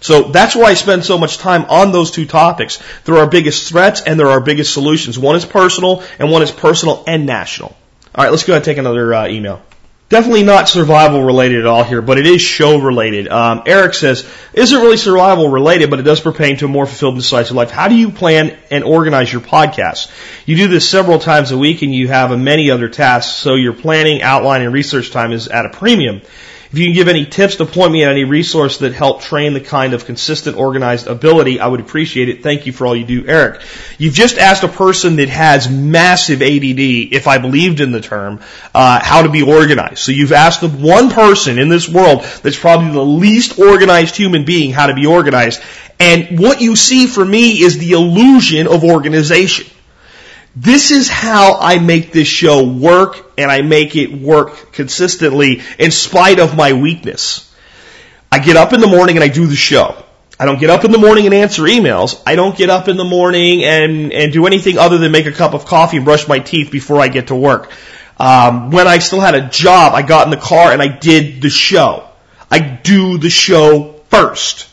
So that's why I spend so much time on those two topics. There are our biggest threats and there are our biggest solutions. One is personal and one is personal and national. All right, let's go ahead and take another uh, email. Definitely not survival related at all here, but it is show related. Um, Eric says, isn't really survival related, but it does pertain to a more fulfilled and decisive life. How do you plan and organize your podcast? You do this several times a week and you have many other tasks, so your planning, outline, and research time is at a premium. If you can give any tips to point me at any resource that help train the kind of consistent, organized ability, I would appreciate it. Thank you for all you do, Eric. You've just asked a person that has massive ADD, if I believed in the term, uh, how to be organized. So you've asked the one person in this world that's probably the least organized human being how to be organized. And what you see for me is the illusion of organization. This is how I make this show work and I make it work consistently in spite of my weakness. I get up in the morning and I do the show. I don't get up in the morning and answer emails. I don't get up in the morning and, and do anything other than make a cup of coffee and brush my teeth before I get to work. Um, when I still had a job, I got in the car and I did the show. I do the show first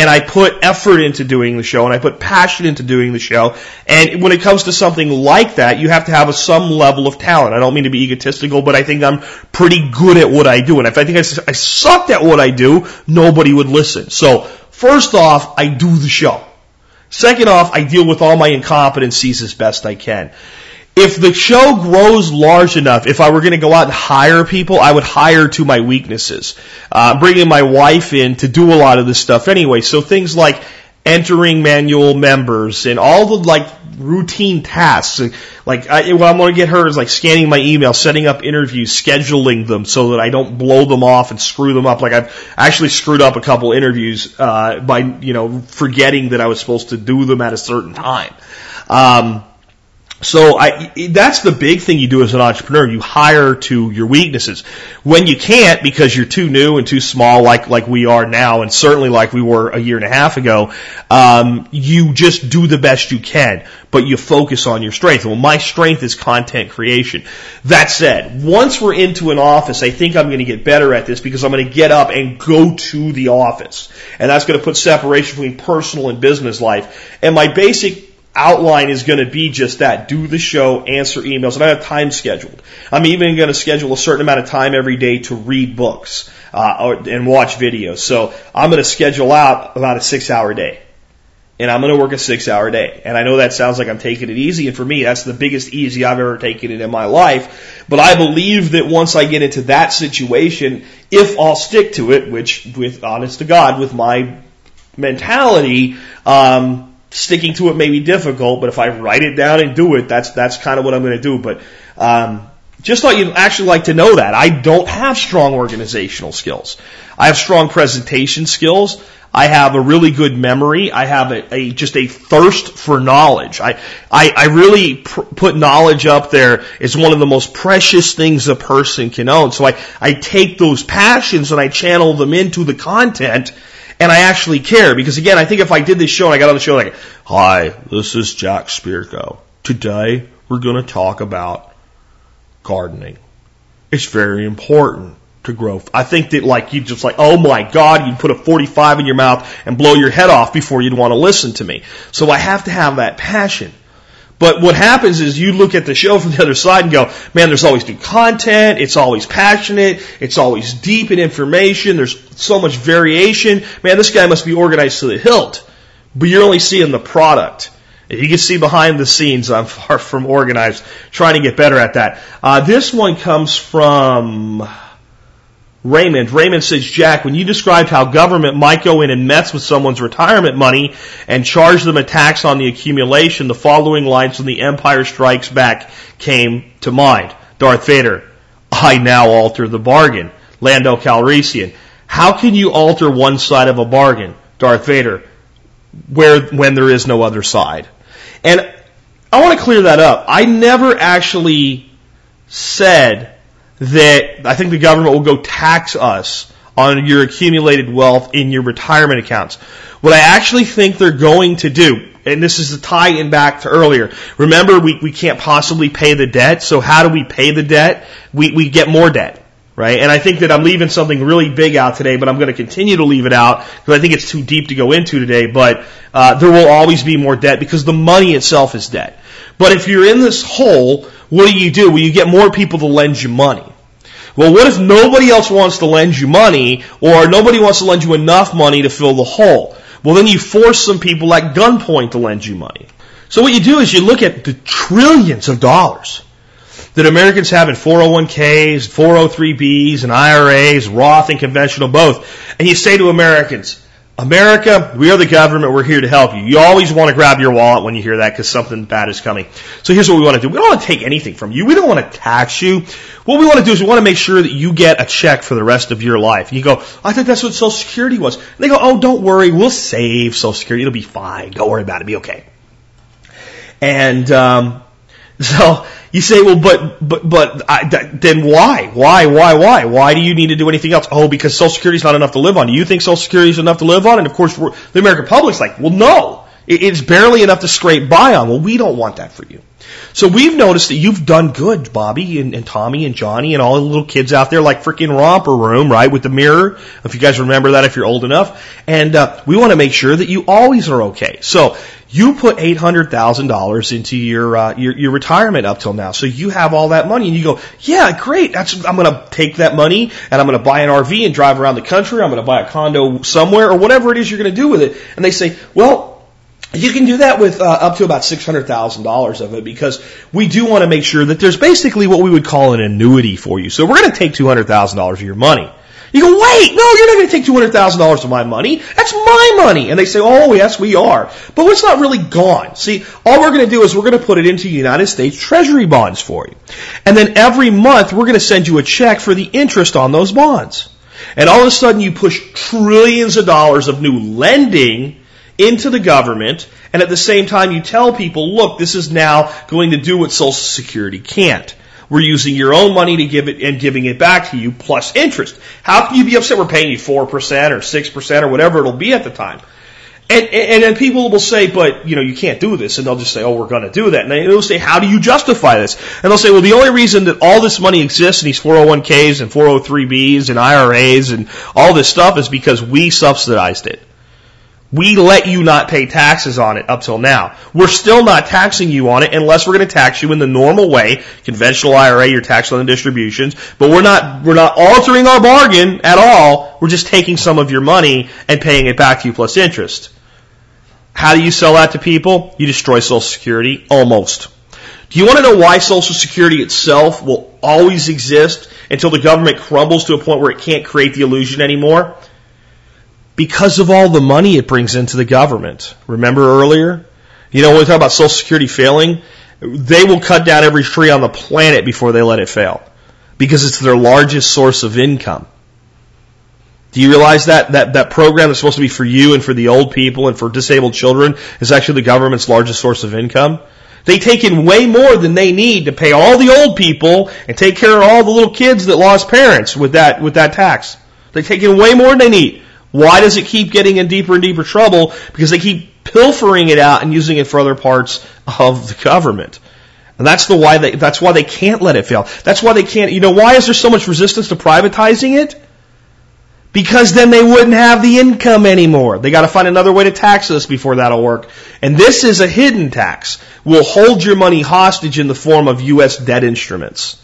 and I put effort into doing the show and I put passion into doing the show. And when it comes to something like that, you have to have a, some level of talent. I don't mean to be egotistical, but I think I'm pretty good at what I do. And if I think I, I sucked at what I do, nobody would listen. So first off, I do the show. Second off, I deal with all my incompetencies as best I can if the show grows large enough, if I were going to go out and hire people, I would hire to my weaknesses. Uh, bringing my wife in to do a lot of this stuff anyway. So things like entering manual members and all the like routine tasks. Like I, what I'm going to get her is like scanning my email, setting up interviews, scheduling them so that I don't blow them off and screw them up. Like I've actually screwed up a couple interviews uh, by you know forgetting that I was supposed to do them at a certain time. Um, so I, that's the big thing you do as an entrepreneur. You hire to your weaknesses. When you can't because you're too new and too small, like like we are now, and certainly like we were a year and a half ago, um, you just do the best you can, but you focus on your strength. Well, my strength is content creation. That said, once we're into an office, I think I'm going to get better at this because I'm going to get up and go to the office, and that's going to put separation between personal and business life. And my basic outline is going to be just that. Do the show, answer emails, and I have time scheduled. I'm even going to schedule a certain amount of time every day to read books uh, or, and watch videos. So I'm going to schedule out about a six hour day. And I'm going to work a six hour day. And I know that sounds like I'm taking it easy. And for me, that's the biggest easy I've ever taken it in my life. But I believe that once I get into that situation, if I'll stick to it, which with honest to God, with my mentality, um, sticking to it may be difficult, but if I write it down and do it, that's that's kind of what I'm going to do. But um, just thought you'd actually like to know that I don't have strong organizational skills. I have strong presentation skills. I have a really good memory. I have a, a just a thirst for knowledge. I I, I really pr- put knowledge up there as one of the most precious things a person can own. So I I take those passions and I channel them into the content and I actually care because again, I think if I did this show and I got on the show like, hi, this is Jack Spirko. Today we're going to talk about gardening. It's very important to grow. I think that like you just like, oh my God, you'd put a 45 in your mouth and blow your head off before you'd want to listen to me. So I have to have that passion. But what happens is you look at the show from the other side and go, man, there's always new content. It's always passionate. It's always deep in information. There's so much variation. Man, this guy must be organized to the hilt. But you're only seeing the product. You can see behind the scenes, I'm far from organized, trying to get better at that. Uh, this one comes from Raymond. Raymond says, Jack, when you described how government might go in and mess with someone's retirement money and charge them a tax on the accumulation, the following lines from The Empire Strikes Back came to mind. Darth Vader, I now alter the bargain. Lando Calrissian, how can you alter one side of a bargain? Darth Vader, where, when there is no other side. And I want to clear that up. I never actually said that I think the government will go tax us on your accumulated wealth in your retirement accounts. What I actually think they're going to do, and this is a tie in back to earlier. Remember, we, we can't possibly pay the debt, so how do we pay the debt? We, we get more debt, right? And I think that I'm leaving something really big out today, but I'm going to continue to leave it out because I think it's too deep to go into today, but uh, there will always be more debt because the money itself is debt. But if you're in this hole, what do you do? Well, you get more people to lend you money. Well, what if nobody else wants to lend you money or nobody wants to lend you enough money to fill the hole? Well, then you force some people at gunpoint to lend you money. So what you do is you look at the trillions of dollars that Americans have in 401ks, 403bs, and IRAs, Roth and conventional both, and you say to Americans, America, we are the government. We're here to help you. You always want to grab your wallet when you hear that because something bad is coming. So here's what we want to do. We don't want to take anything from you. We don't want to tax you. What we want to do is we want to make sure that you get a check for the rest of your life. You go, I thought that's what Social Security was. And they go, oh, don't worry. We'll save Social Security. It'll be fine. Don't worry about it. It'll be okay. And, um, so you say, well, but but but I, then why? Why? Why? Why? Why do you need to do anything else? Oh, because Social Security is not enough to live on. Do you think Social Security is enough to live on? And of course, the American public's like, well, no, it's barely enough to scrape by on. Well, we don't want that for you. So we've noticed that you've done good, Bobby and, and Tommy and Johnny and all the little kids out there, like freaking Romper Room, right, with the mirror. If you guys remember that, if you're old enough, and uh, we want to make sure that you always are okay. So you put eight hundred thousand dollars into your, uh, your your retirement up till now, so you have all that money, and you go, yeah, great. That's I'm going to take that money and I'm going to buy an RV and drive around the country. I'm going to buy a condo somewhere or whatever it is you're going to do with it. And they say, well, you can do that with uh, up to about six hundred thousand dollars of it because we do want to make sure that there's basically what we would call an annuity for you. So we're going to take two hundred thousand dollars of your money. You go, wait, no, you're not going to take two hundred thousand dollars of my money. That's my money. And they say, oh yes, we are, but it's not really gone. See, all we're going to do is we're going to put it into United States Treasury bonds for you, and then every month we're going to send you a check for the interest on those bonds. And all of a sudden you push trillions of dollars of new lending into the government, and at the same time you tell people, look, this is now going to do what Social Security can't. We're using your own money to give it and giving it back to you plus interest. How can you be upset we're paying you 4% or 6% or whatever it'll be at the time? And, and then people will say, but, you know, you can't do this. And they'll just say, oh, we're going to do that. And they'll say, how do you justify this? And they'll say, well, the only reason that all this money exists in these 401ks and 403bs and IRAs and all this stuff is because we subsidized it. We let you not pay taxes on it up till now. We're still not taxing you on it unless we're going to tax you in the normal way, conventional IRA, your tax on the distributions. But we're not we're not altering our bargain at all. We're just taking some of your money and paying it back to you plus interest. How do you sell that to people? You destroy Social Security almost. Do you want to know why Social Security itself will always exist until the government crumbles to a point where it can't create the illusion anymore? Because of all the money it brings into the government. Remember earlier? You know, when we talk about Social Security failing, they will cut down every tree on the planet before they let it fail because it's their largest source of income. Do you realize that, that that program that's supposed to be for you and for the old people and for disabled children is actually the government's largest source of income? They take in way more than they need to pay all the old people and take care of all the little kids that lost parents with that with that tax. They take in way more than they need. Why does it keep getting in deeper and deeper trouble? Because they keep pilfering it out and using it for other parts of the government. And that's the why they, that's why they can't let it fail. That's why they can't, you know, why is there so much resistance to privatizing it? Because then they wouldn't have the income anymore. They gotta find another way to tax us before that'll work. And this is a hidden tax. We'll hold your money hostage in the form of U.S. debt instruments.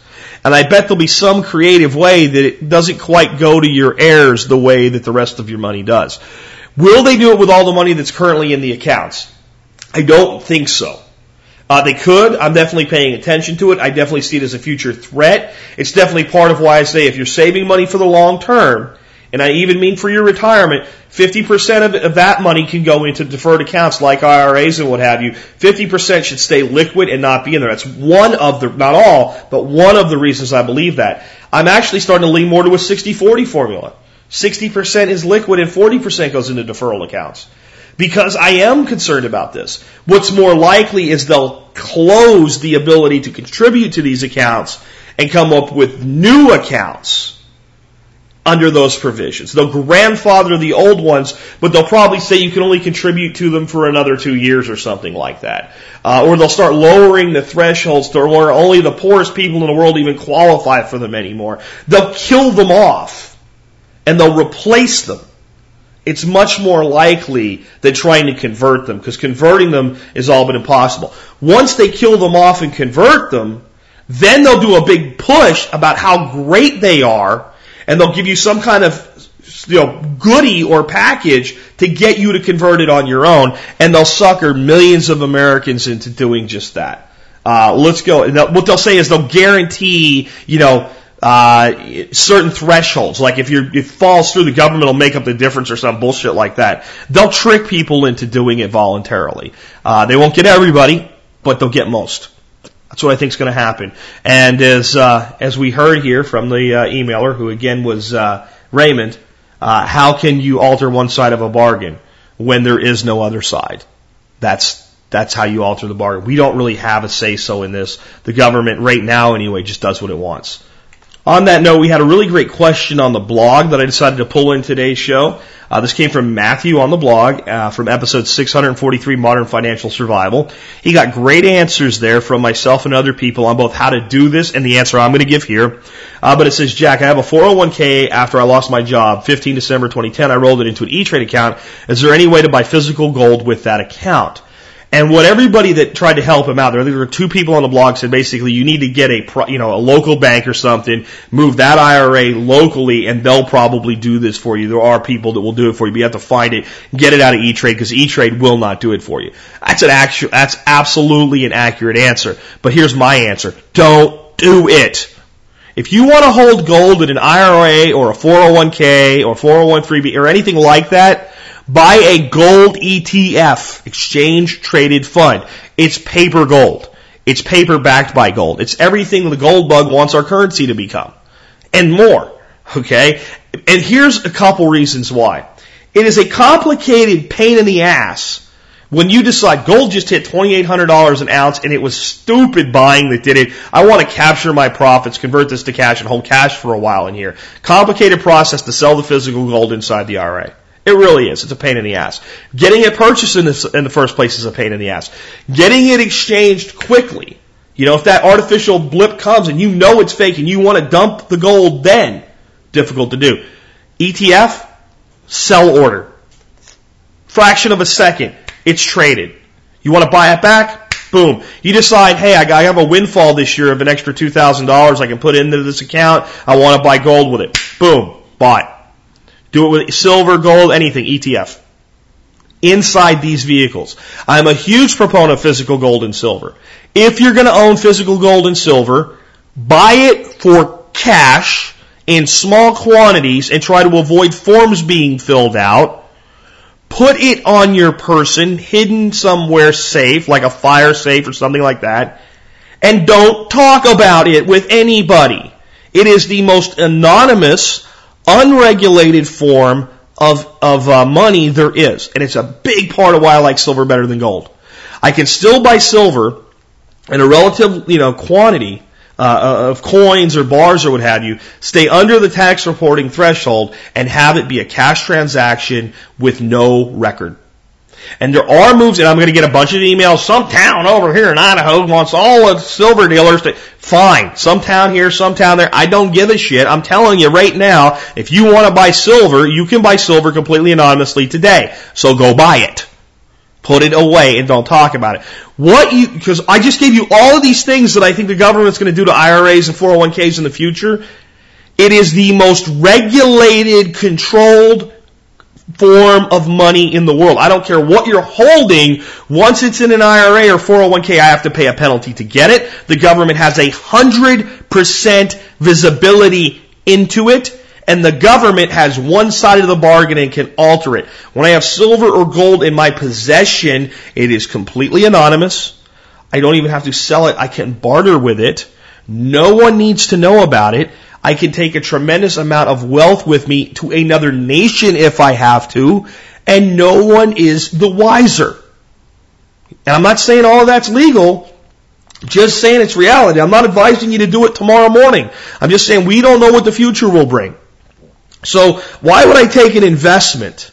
And I bet there'll be some creative way that it doesn't quite go to your heirs the way that the rest of your money does. Will they do it with all the money that's currently in the accounts? I don't think so. Uh, they could. I'm definitely paying attention to it. I definitely see it as a future threat. It's definitely part of why I say if you're saving money for the long term, and I even mean for your retirement, 50% of, of that money can go into deferred accounts like IRAs and what have you. 50% should stay liquid and not be in there. That's one of the, not all, but one of the reasons I believe that. I'm actually starting to lean more to a 60-40 formula. 60% is liquid and 40% goes into deferral accounts because I am concerned about this. What's more likely is they'll close the ability to contribute to these accounts and come up with new accounts under those provisions. They'll grandfather the old ones, but they'll probably say you can only contribute to them for another two years or something like that. Uh, or they'll start lowering the thresholds to where only the poorest people in the world even qualify for them anymore. They'll kill them off and they'll replace them it's much more likely than trying to convert them because converting them is all but impossible. Once they kill them off and convert them, then they'll do a big push about how great they are and they'll give you some kind of you know, goodie or package to get you to convert it on your own and they'll sucker millions of Americans into doing just that. Uh, let's go. and What they'll say is they'll guarantee, you know, uh, certain thresholds. Like if you if it falls through, the government will make up the difference or some bullshit like that. They'll trick people into doing it voluntarily. Uh, they won't get everybody, but they'll get most. That's what I think is going to happen. And as uh, as we heard here from the uh, emailer, who again was uh, Raymond, uh, how can you alter one side of a bargain when there is no other side? That's that's how you alter the bargain. We don't really have a say so in this. The government, right now anyway, just does what it wants. On that note, we had a really great question on the blog that I decided to pull in today's show. Uh, this came from Matthew on the blog uh, from episode 643, Modern Financial Survival. He got great answers there from myself and other people on both how to do this and the answer I'm going to give here. Uh, but it says, Jack, I have a 401k after I lost my job, 15 December 2010. I rolled it into an E-Trade account. Is there any way to buy physical gold with that account? And what everybody that tried to help him out, there were two people on the blog said basically you need to get a, pro you know, a local bank or something, move that IRA locally, and they'll probably do this for you. There are people that will do it for you, but you have to find it, get it out of E-Trade because E-Trade will not do it for you. That's an actual, that's absolutely an accurate answer. But here's my answer. Don't do it. If you want to hold gold in an IRA or a 401k or 401 b or anything like that, Buy a gold ETF, exchange traded fund. It's paper gold. It's paper backed by gold. It's everything the gold bug wants our currency to become. And more. Okay? And here's a couple reasons why. It is a complicated pain in the ass when you decide gold just hit $2,800 an ounce and it was stupid buying that did it. I want to capture my profits, convert this to cash and hold cash for a while in here. Complicated process to sell the physical gold inside the IRA. It really is. It's a pain in the ass. Getting it purchased in, in the first place is a pain in the ass. Getting it exchanged quickly. You know, if that artificial blip comes and you know it's fake and you want to dump the gold then, difficult to do. ETF, sell order. Fraction of a second, it's traded. You want to buy it back? Boom. You decide, hey, I have a windfall this year of an extra $2,000 I can put into this account. I want to buy gold with it. Boom. Bought. Do it with silver, gold, anything, ETF. Inside these vehicles. I'm a huge proponent of physical gold and silver. If you're going to own physical gold and silver, buy it for cash in small quantities and try to avoid forms being filled out. Put it on your person, hidden somewhere safe, like a fire safe or something like that. And don't talk about it with anybody. It is the most anonymous, unregulated form of, of uh, money there is. And it's a big part of why I like silver better than gold. I can still buy silver in a relative, you know, quantity uh, of coins or bars or what have you stay under the tax reporting threshold and have it be a cash transaction with no record. And there are moves, and I'm going to get a bunch of emails. Some town over here in Idaho wants all the silver dealers to, fine. Some town here, some town there. I don't give a shit. I'm telling you right now, if you want to buy silver, you can buy silver completely anonymously today. So go buy it. Put it away and don't talk about it. What you, because I just gave you all of these things that I think the government's going to do to IRAs and 401ks in the future. It is the most regulated, controlled, form of money in the world. I don't care what you're holding. Once it's in an IRA or 401k, I have to pay a penalty to get it. The government has a hundred percent visibility into it. And the government has one side of the bargain and can alter it. When I have silver or gold in my possession, it is completely anonymous. I don't even have to sell it. I can barter with it. No one needs to know about it. I can take a tremendous amount of wealth with me to another nation if I have to, and no one is the wiser. And I'm not saying all of that's legal, just saying it's reality. I'm not advising you to do it tomorrow morning. I'm just saying we don't know what the future will bring. So why would I take an investment?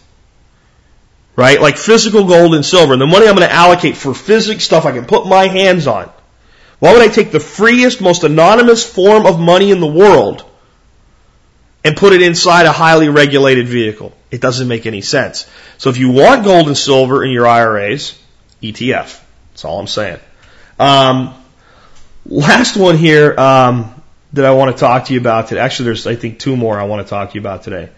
Right? Like physical gold and silver, and the money I'm going to allocate for physics stuff I can put my hands on. Why would I take the freest, most anonymous form of money in the world and put it inside a highly regulated vehicle? It doesn't make any sense. So if you want gold and silver in your IRAs, ETF. That's all I'm saying. Um, last one here um, that I want to talk to you about today. Actually, there's I think two more I want to talk to you about today.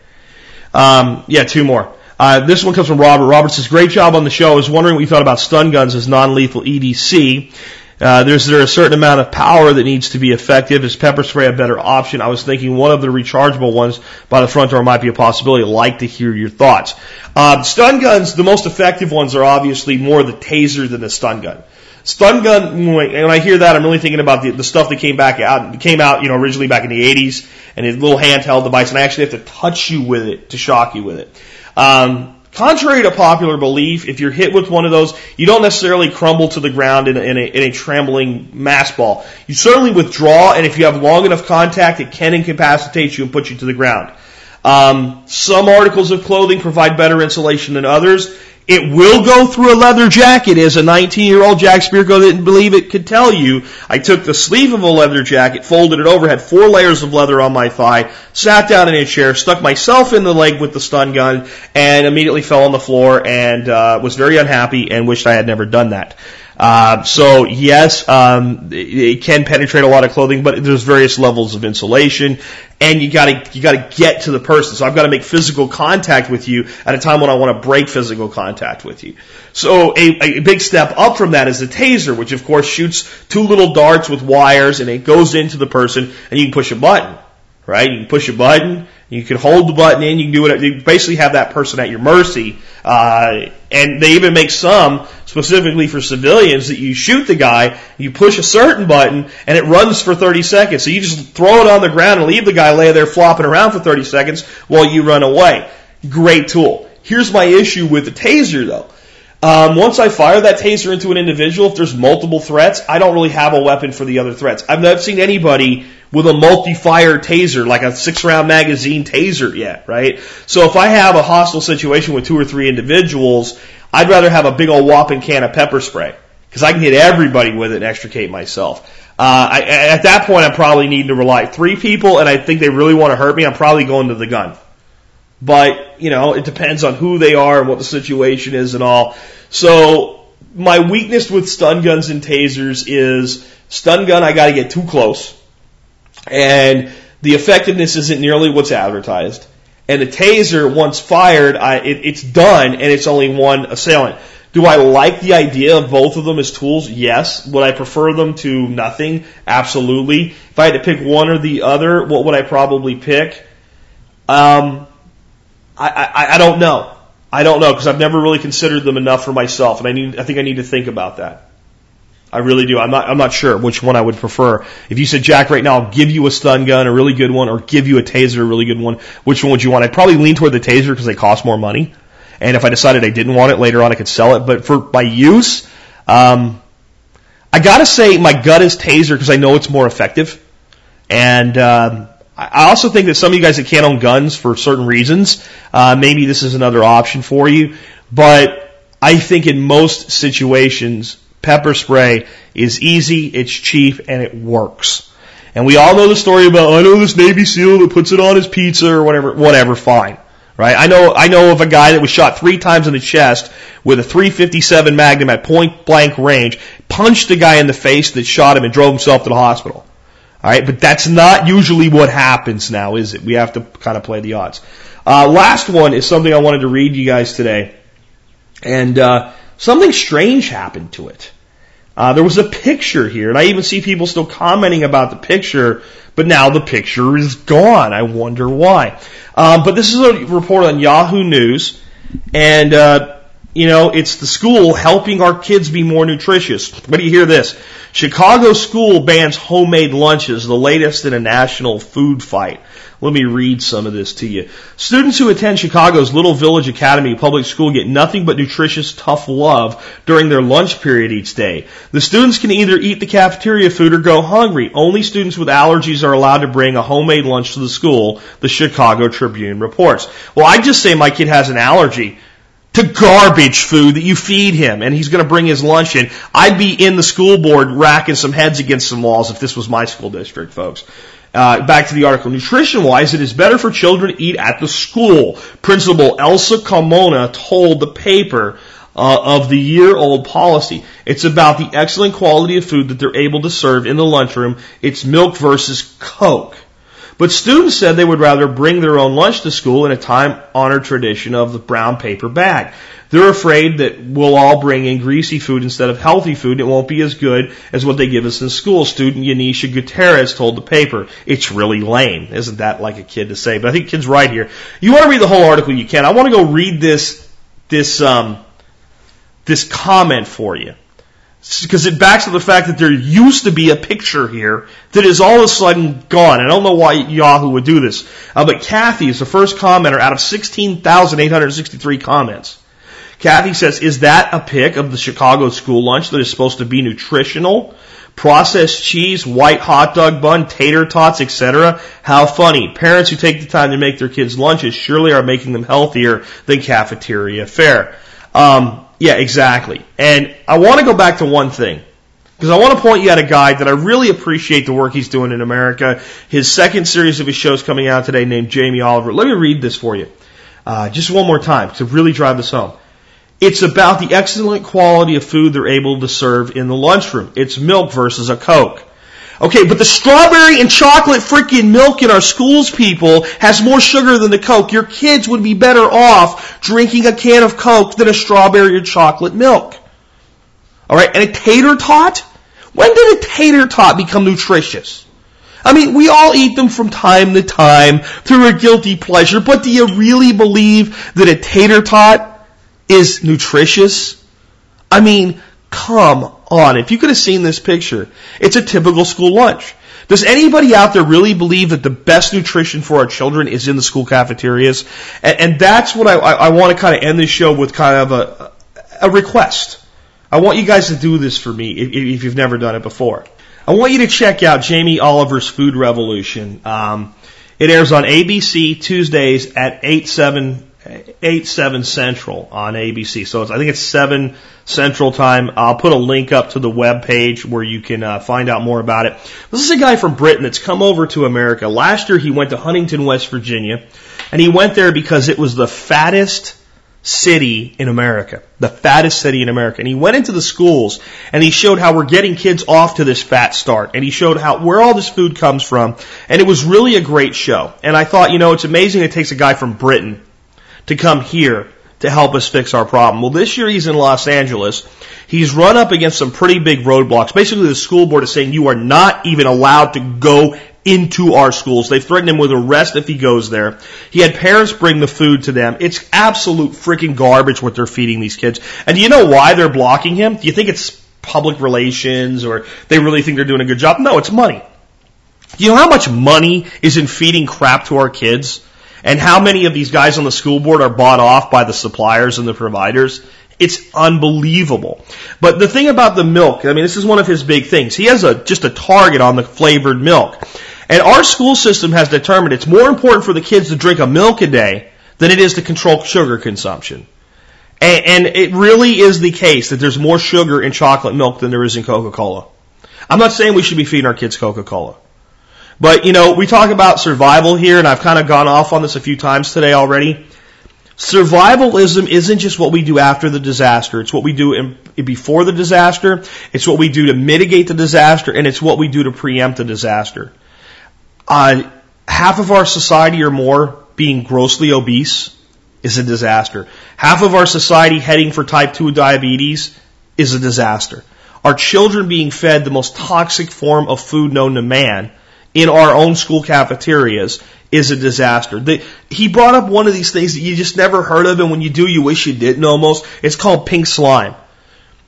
Um, yeah, two more. Uh, this one comes from Robert. Robert says, "Great job on the show. I was wondering what you thought about stun guns as non-lethal EDC. Uh, there's there a certain amount of power that needs to be effective. Is pepper spray a better option? I was thinking one of the rechargeable ones by the front door might be a possibility. I'd like to hear your thoughts. Uh, stun guns, the most effective ones are obviously more the taser than the stun gun. Stun gun, when I hear that, I'm really thinking about the, the stuff that came back out, came out, you know, originally back in the 80s, and a little handheld device, and I actually have to touch you with it to shock you with it. Um, Contrary to popular belief, if you're hit with one of those, you don't necessarily crumble to the ground in a, in a, in a trembling mass ball. You certainly withdraw, and if you have long enough contact, it can incapacitate you and put you to the ground. Um, some articles of clothing provide better insulation than others. It will go through a leather jacket, as a 19 year old Jack Spirko didn't believe it could tell you. I took the sleeve of a leather jacket, folded it over, had four layers of leather on my thigh, sat down in a chair, stuck myself in the leg with the stun gun, and immediately fell on the floor and uh, was very unhappy and wished I had never done that. Uh, so yes, um, it, can penetrate a lot of clothing, but there's various levels of insulation, and you gotta you gotta get to the person. So I've got to make physical contact with you at a time when I want to break physical contact with you. So a, a big step up from that is the taser, which of course shoots two little darts with wires, and it goes into the person, and you can push a button right? You can push a button, you can hold the button in, you can do it. You basically have that person at your mercy. Uh, and they even make some specifically for civilians that you shoot the guy, you push a certain button, and it runs for 30 seconds. So you just throw it on the ground and leave the guy lay there flopping around for 30 seconds while you run away. Great tool. Here's my issue with the taser though. Um, once I fire that taser into an individual, if there's multiple threats, I don't really have a weapon for the other threats. I've not seen anybody with a multi-fire taser, like a six-round magazine taser yet, right? So if I have a hostile situation with two or three individuals, I'd rather have a big old whopping can of pepper spray because I can hit everybody with it and extricate myself. Uh, I, at that point, I'm probably need to rely three people, and I think they really want to hurt me. I'm probably going to the gun. But you know, it depends on who they are and what the situation is and all. So my weakness with stun guns and tasers is stun gun. I got to get too close and the effectiveness isn't nearly what's advertised. And the taser, once fired, I, it, it's done, and it's only one assailant. Do I like the idea of both of them as tools? Yes. Would I prefer them to nothing? Absolutely. If I had to pick one or the other, what would I probably pick? Um, I, I, I don't know. I don't know because I've never really considered them enough for myself, and I need. I think I need to think about that. I really do. I'm not, I'm not sure which one I would prefer. If you said, Jack, right now, I'll give you a stun gun, a really good one, or give you a taser, a really good one, which one would you want? I'd probably lean toward the taser because they cost more money. And if I decided I didn't want it later on, I could sell it. But for my use, um, I, gotta say, my gut is taser because I know it's more effective. And um, I also think that some of you guys that can't own guns for certain reasons, uh, maybe this is another option for you. But I think in most situations, pepper spray is easy, it's cheap, and it works. And we all know the story about I know this Navy SEAL that puts it on his pizza or whatever. Whatever, fine. Right? I know I know of a guy that was shot three times in the chest with a 357 Magnum at point blank range, punched the guy in the face that shot him and drove himself to the hospital. All right, but that's not usually what happens now, is it? We have to kind of play the odds. Uh, last one is something I wanted to read you guys today, and uh, something strange happened to it. Uh, there was a picture here, and I even see people still commenting about the picture, but now the picture is gone. I wonder why. Um, but this is a report on Yahoo News, and uh, you know it's the school helping our kids be more nutritious. But do you hear this? Chicago school bans homemade lunches, the latest in a national food fight. Let me read some of this to you. Students who attend Chicago's Little Village Academy public school get nothing but nutritious tough love during their lunch period each day. The students can either eat the cafeteria food or go hungry. Only students with allergies are allowed to bring a homemade lunch to the school, the Chicago Tribune reports. Well, I just say my kid has an allergy to garbage food that you feed him and he's going to bring his lunch in. I'd be in the school board racking some heads against some walls if this was my school district, folks. Uh, back to the article. Nutrition wise, it is better for children to eat at the school. Principal Elsa Carmona told the paper uh, of the year old policy. It's about the excellent quality of food that they're able to serve in the lunchroom. It's milk versus Coke. But students said they would rather bring their own lunch to school in a time honored tradition of the brown paper bag. They're afraid that we'll all bring in greasy food instead of healthy food and it won't be as good as what they give us in school. Student Yanisha Gutierrez told the paper, it's really lame. Isn't that like a kid to say? But I think kid's right here. You want to read the whole article, you can. I want to go read this, this, um, this comment for you. Because it backs up the fact that there used to be a picture here that is all of a sudden gone. I don't know why Yahoo would do this. Uh, but Kathy is the first commenter out of 16,863 comments. Kathy says, is that a pic of the Chicago school lunch that is supposed to be nutritional? Processed cheese, white hot dog bun, tater tots, etc. How funny. Parents who take the time to make their kids lunches surely are making them healthier than cafeteria fare. Um, yeah, exactly. And I want to go back to one thing. Because I want to point you at a guy that I really appreciate the work he's doing in America. His second series of his shows coming out today named Jamie Oliver. Let me read this for you. Uh, just one more time to really drive this home. It's about the excellent quality of food they're able to serve in the lunchroom. It's milk versus a Coke. Okay, but the strawberry and chocolate freaking milk in our schools, people, has more sugar than the Coke. Your kids would be better off drinking a can of Coke than a strawberry or chocolate milk. Alright, and a tater tot? When did a tater tot become nutritious? I mean, we all eat them from time to time through a guilty pleasure, but do you really believe that a tater tot is nutritious. I mean, come on. If you could have seen this picture, it's a typical school lunch. Does anybody out there really believe that the best nutrition for our children is in the school cafeterias? And, and that's what I, I, I want to kind of end this show with kind of a, a request. I want you guys to do this for me if, if you've never done it before. I want you to check out Jamie Oliver's Food Revolution. Um, it airs on ABC Tuesdays at 8, 7 8, 7 Central on ABC. So I think it's 7 Central Time. I'll put a link up to the web page where you can uh, find out more about it. This is a guy from Britain that's come over to America. Last year he went to Huntington, West Virginia, and he went there because it was the fattest city in America. The fattest city in America. And he went into the schools and he showed how we're getting kids off to this fat start. And he showed how, where all this food comes from. And it was really a great show. And I thought, you know, it's amazing it takes a guy from Britain to come here to help us fix our problem. Well, this year he's in Los Angeles. He's run up against some pretty big roadblocks. Basically, the school board is saying you are not even allowed to go into our schools. They've threatened him with arrest if he goes there. He had parents bring the food to them. It's absolute freaking garbage what they're feeding these kids. And do you know why they're blocking him? Do you think it's public relations or they really think they're doing a good job? No, it's money. Do you know how much money is in feeding crap to our kids? And how many of these guys on the school board are bought off by the suppliers and the providers? It's unbelievable. But the thing about the milk, I mean, this is one of his big things. He has a, just a target on the flavored milk. And our school system has determined it's more important for the kids to drink a milk a day than it is to control sugar consumption. And, and it really is the case that there's more sugar in chocolate milk than there is in Coca-Cola. I'm not saying we should be feeding our kids Coca-Cola. But, you know, we talk about survival here, and I've kind of gone off on this a few times today already. Survivalism isn't just what we do after the disaster. It's what we do in, before the disaster. It's what we do to mitigate the disaster, and it's what we do to preempt the disaster. Uh, half of our society or more being grossly obese is a disaster. Half of our society heading for type 2 diabetes is a disaster. Our children being fed the most toxic form of food known to man in our own school cafeterias is a disaster. The, he brought up one of these things that you just never heard of, and when you do, you wish you didn't almost. It's called pink slime.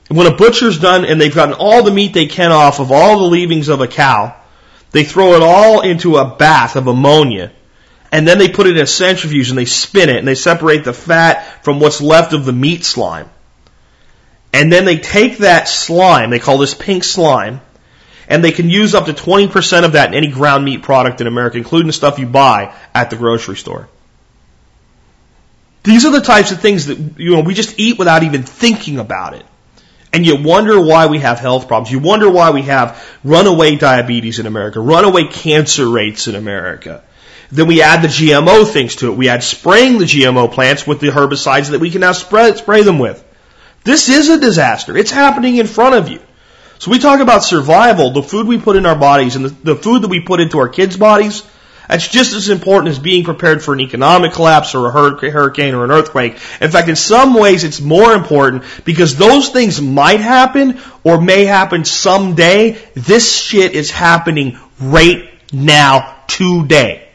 When a butcher's done and they've gotten all the meat they can off of all the leavings of a cow, they throw it all into a bath of ammonia, and then they put it in a centrifuge and they spin it and they separate the fat from what's left of the meat slime. And then they take that slime, they call this pink slime, and they can use up to 20% of that in any ground meat product in America, including the stuff you buy at the grocery store. These are the types of things that you know we just eat without even thinking about it. And you wonder why we have health problems. You wonder why we have runaway diabetes in America, runaway cancer rates in America. Then we add the GMO things to it. We add spraying the GMO plants with the herbicides that we can now spray, spray them with. This is a disaster. It's happening in front of you. So we talk about survival, the food we put in our bodies and the, the food that we put into our kids' bodies. That's just as important as being prepared for an economic collapse or a hurricane or an earthquake. In fact, in some ways, it's more important because those things might happen or may happen someday. This shit is happening right now, today,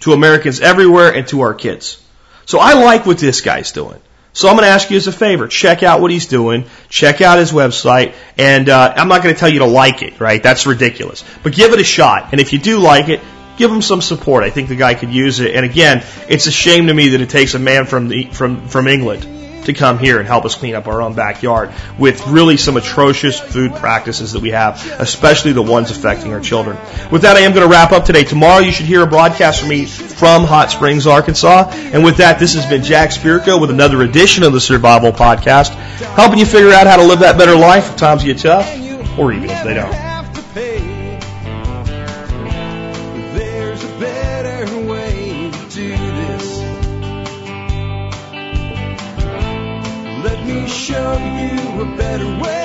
to Americans everywhere and to our kids. So I like what this guy's doing. So I'm going to ask you as a favor, check out what he's doing, check out his website, and uh, I'm not going to tell you to like it, right? That's ridiculous. But give it a shot, and if you do like it, give him some support. I think the guy could use it. And again, it's a shame to me that it takes a man from the from from England to come here and help us clean up our own backyard with really some atrocious food practices that we have, especially the ones affecting our children. With that, I am going to wrap up today. Tomorrow, you should hear a broadcast from me from Hot Springs, Arkansas. And with that, this has been Jack Spirko with another edition of the Survival Podcast, helping you figure out how to live that better life if times get tough, or even if they don't. Better way.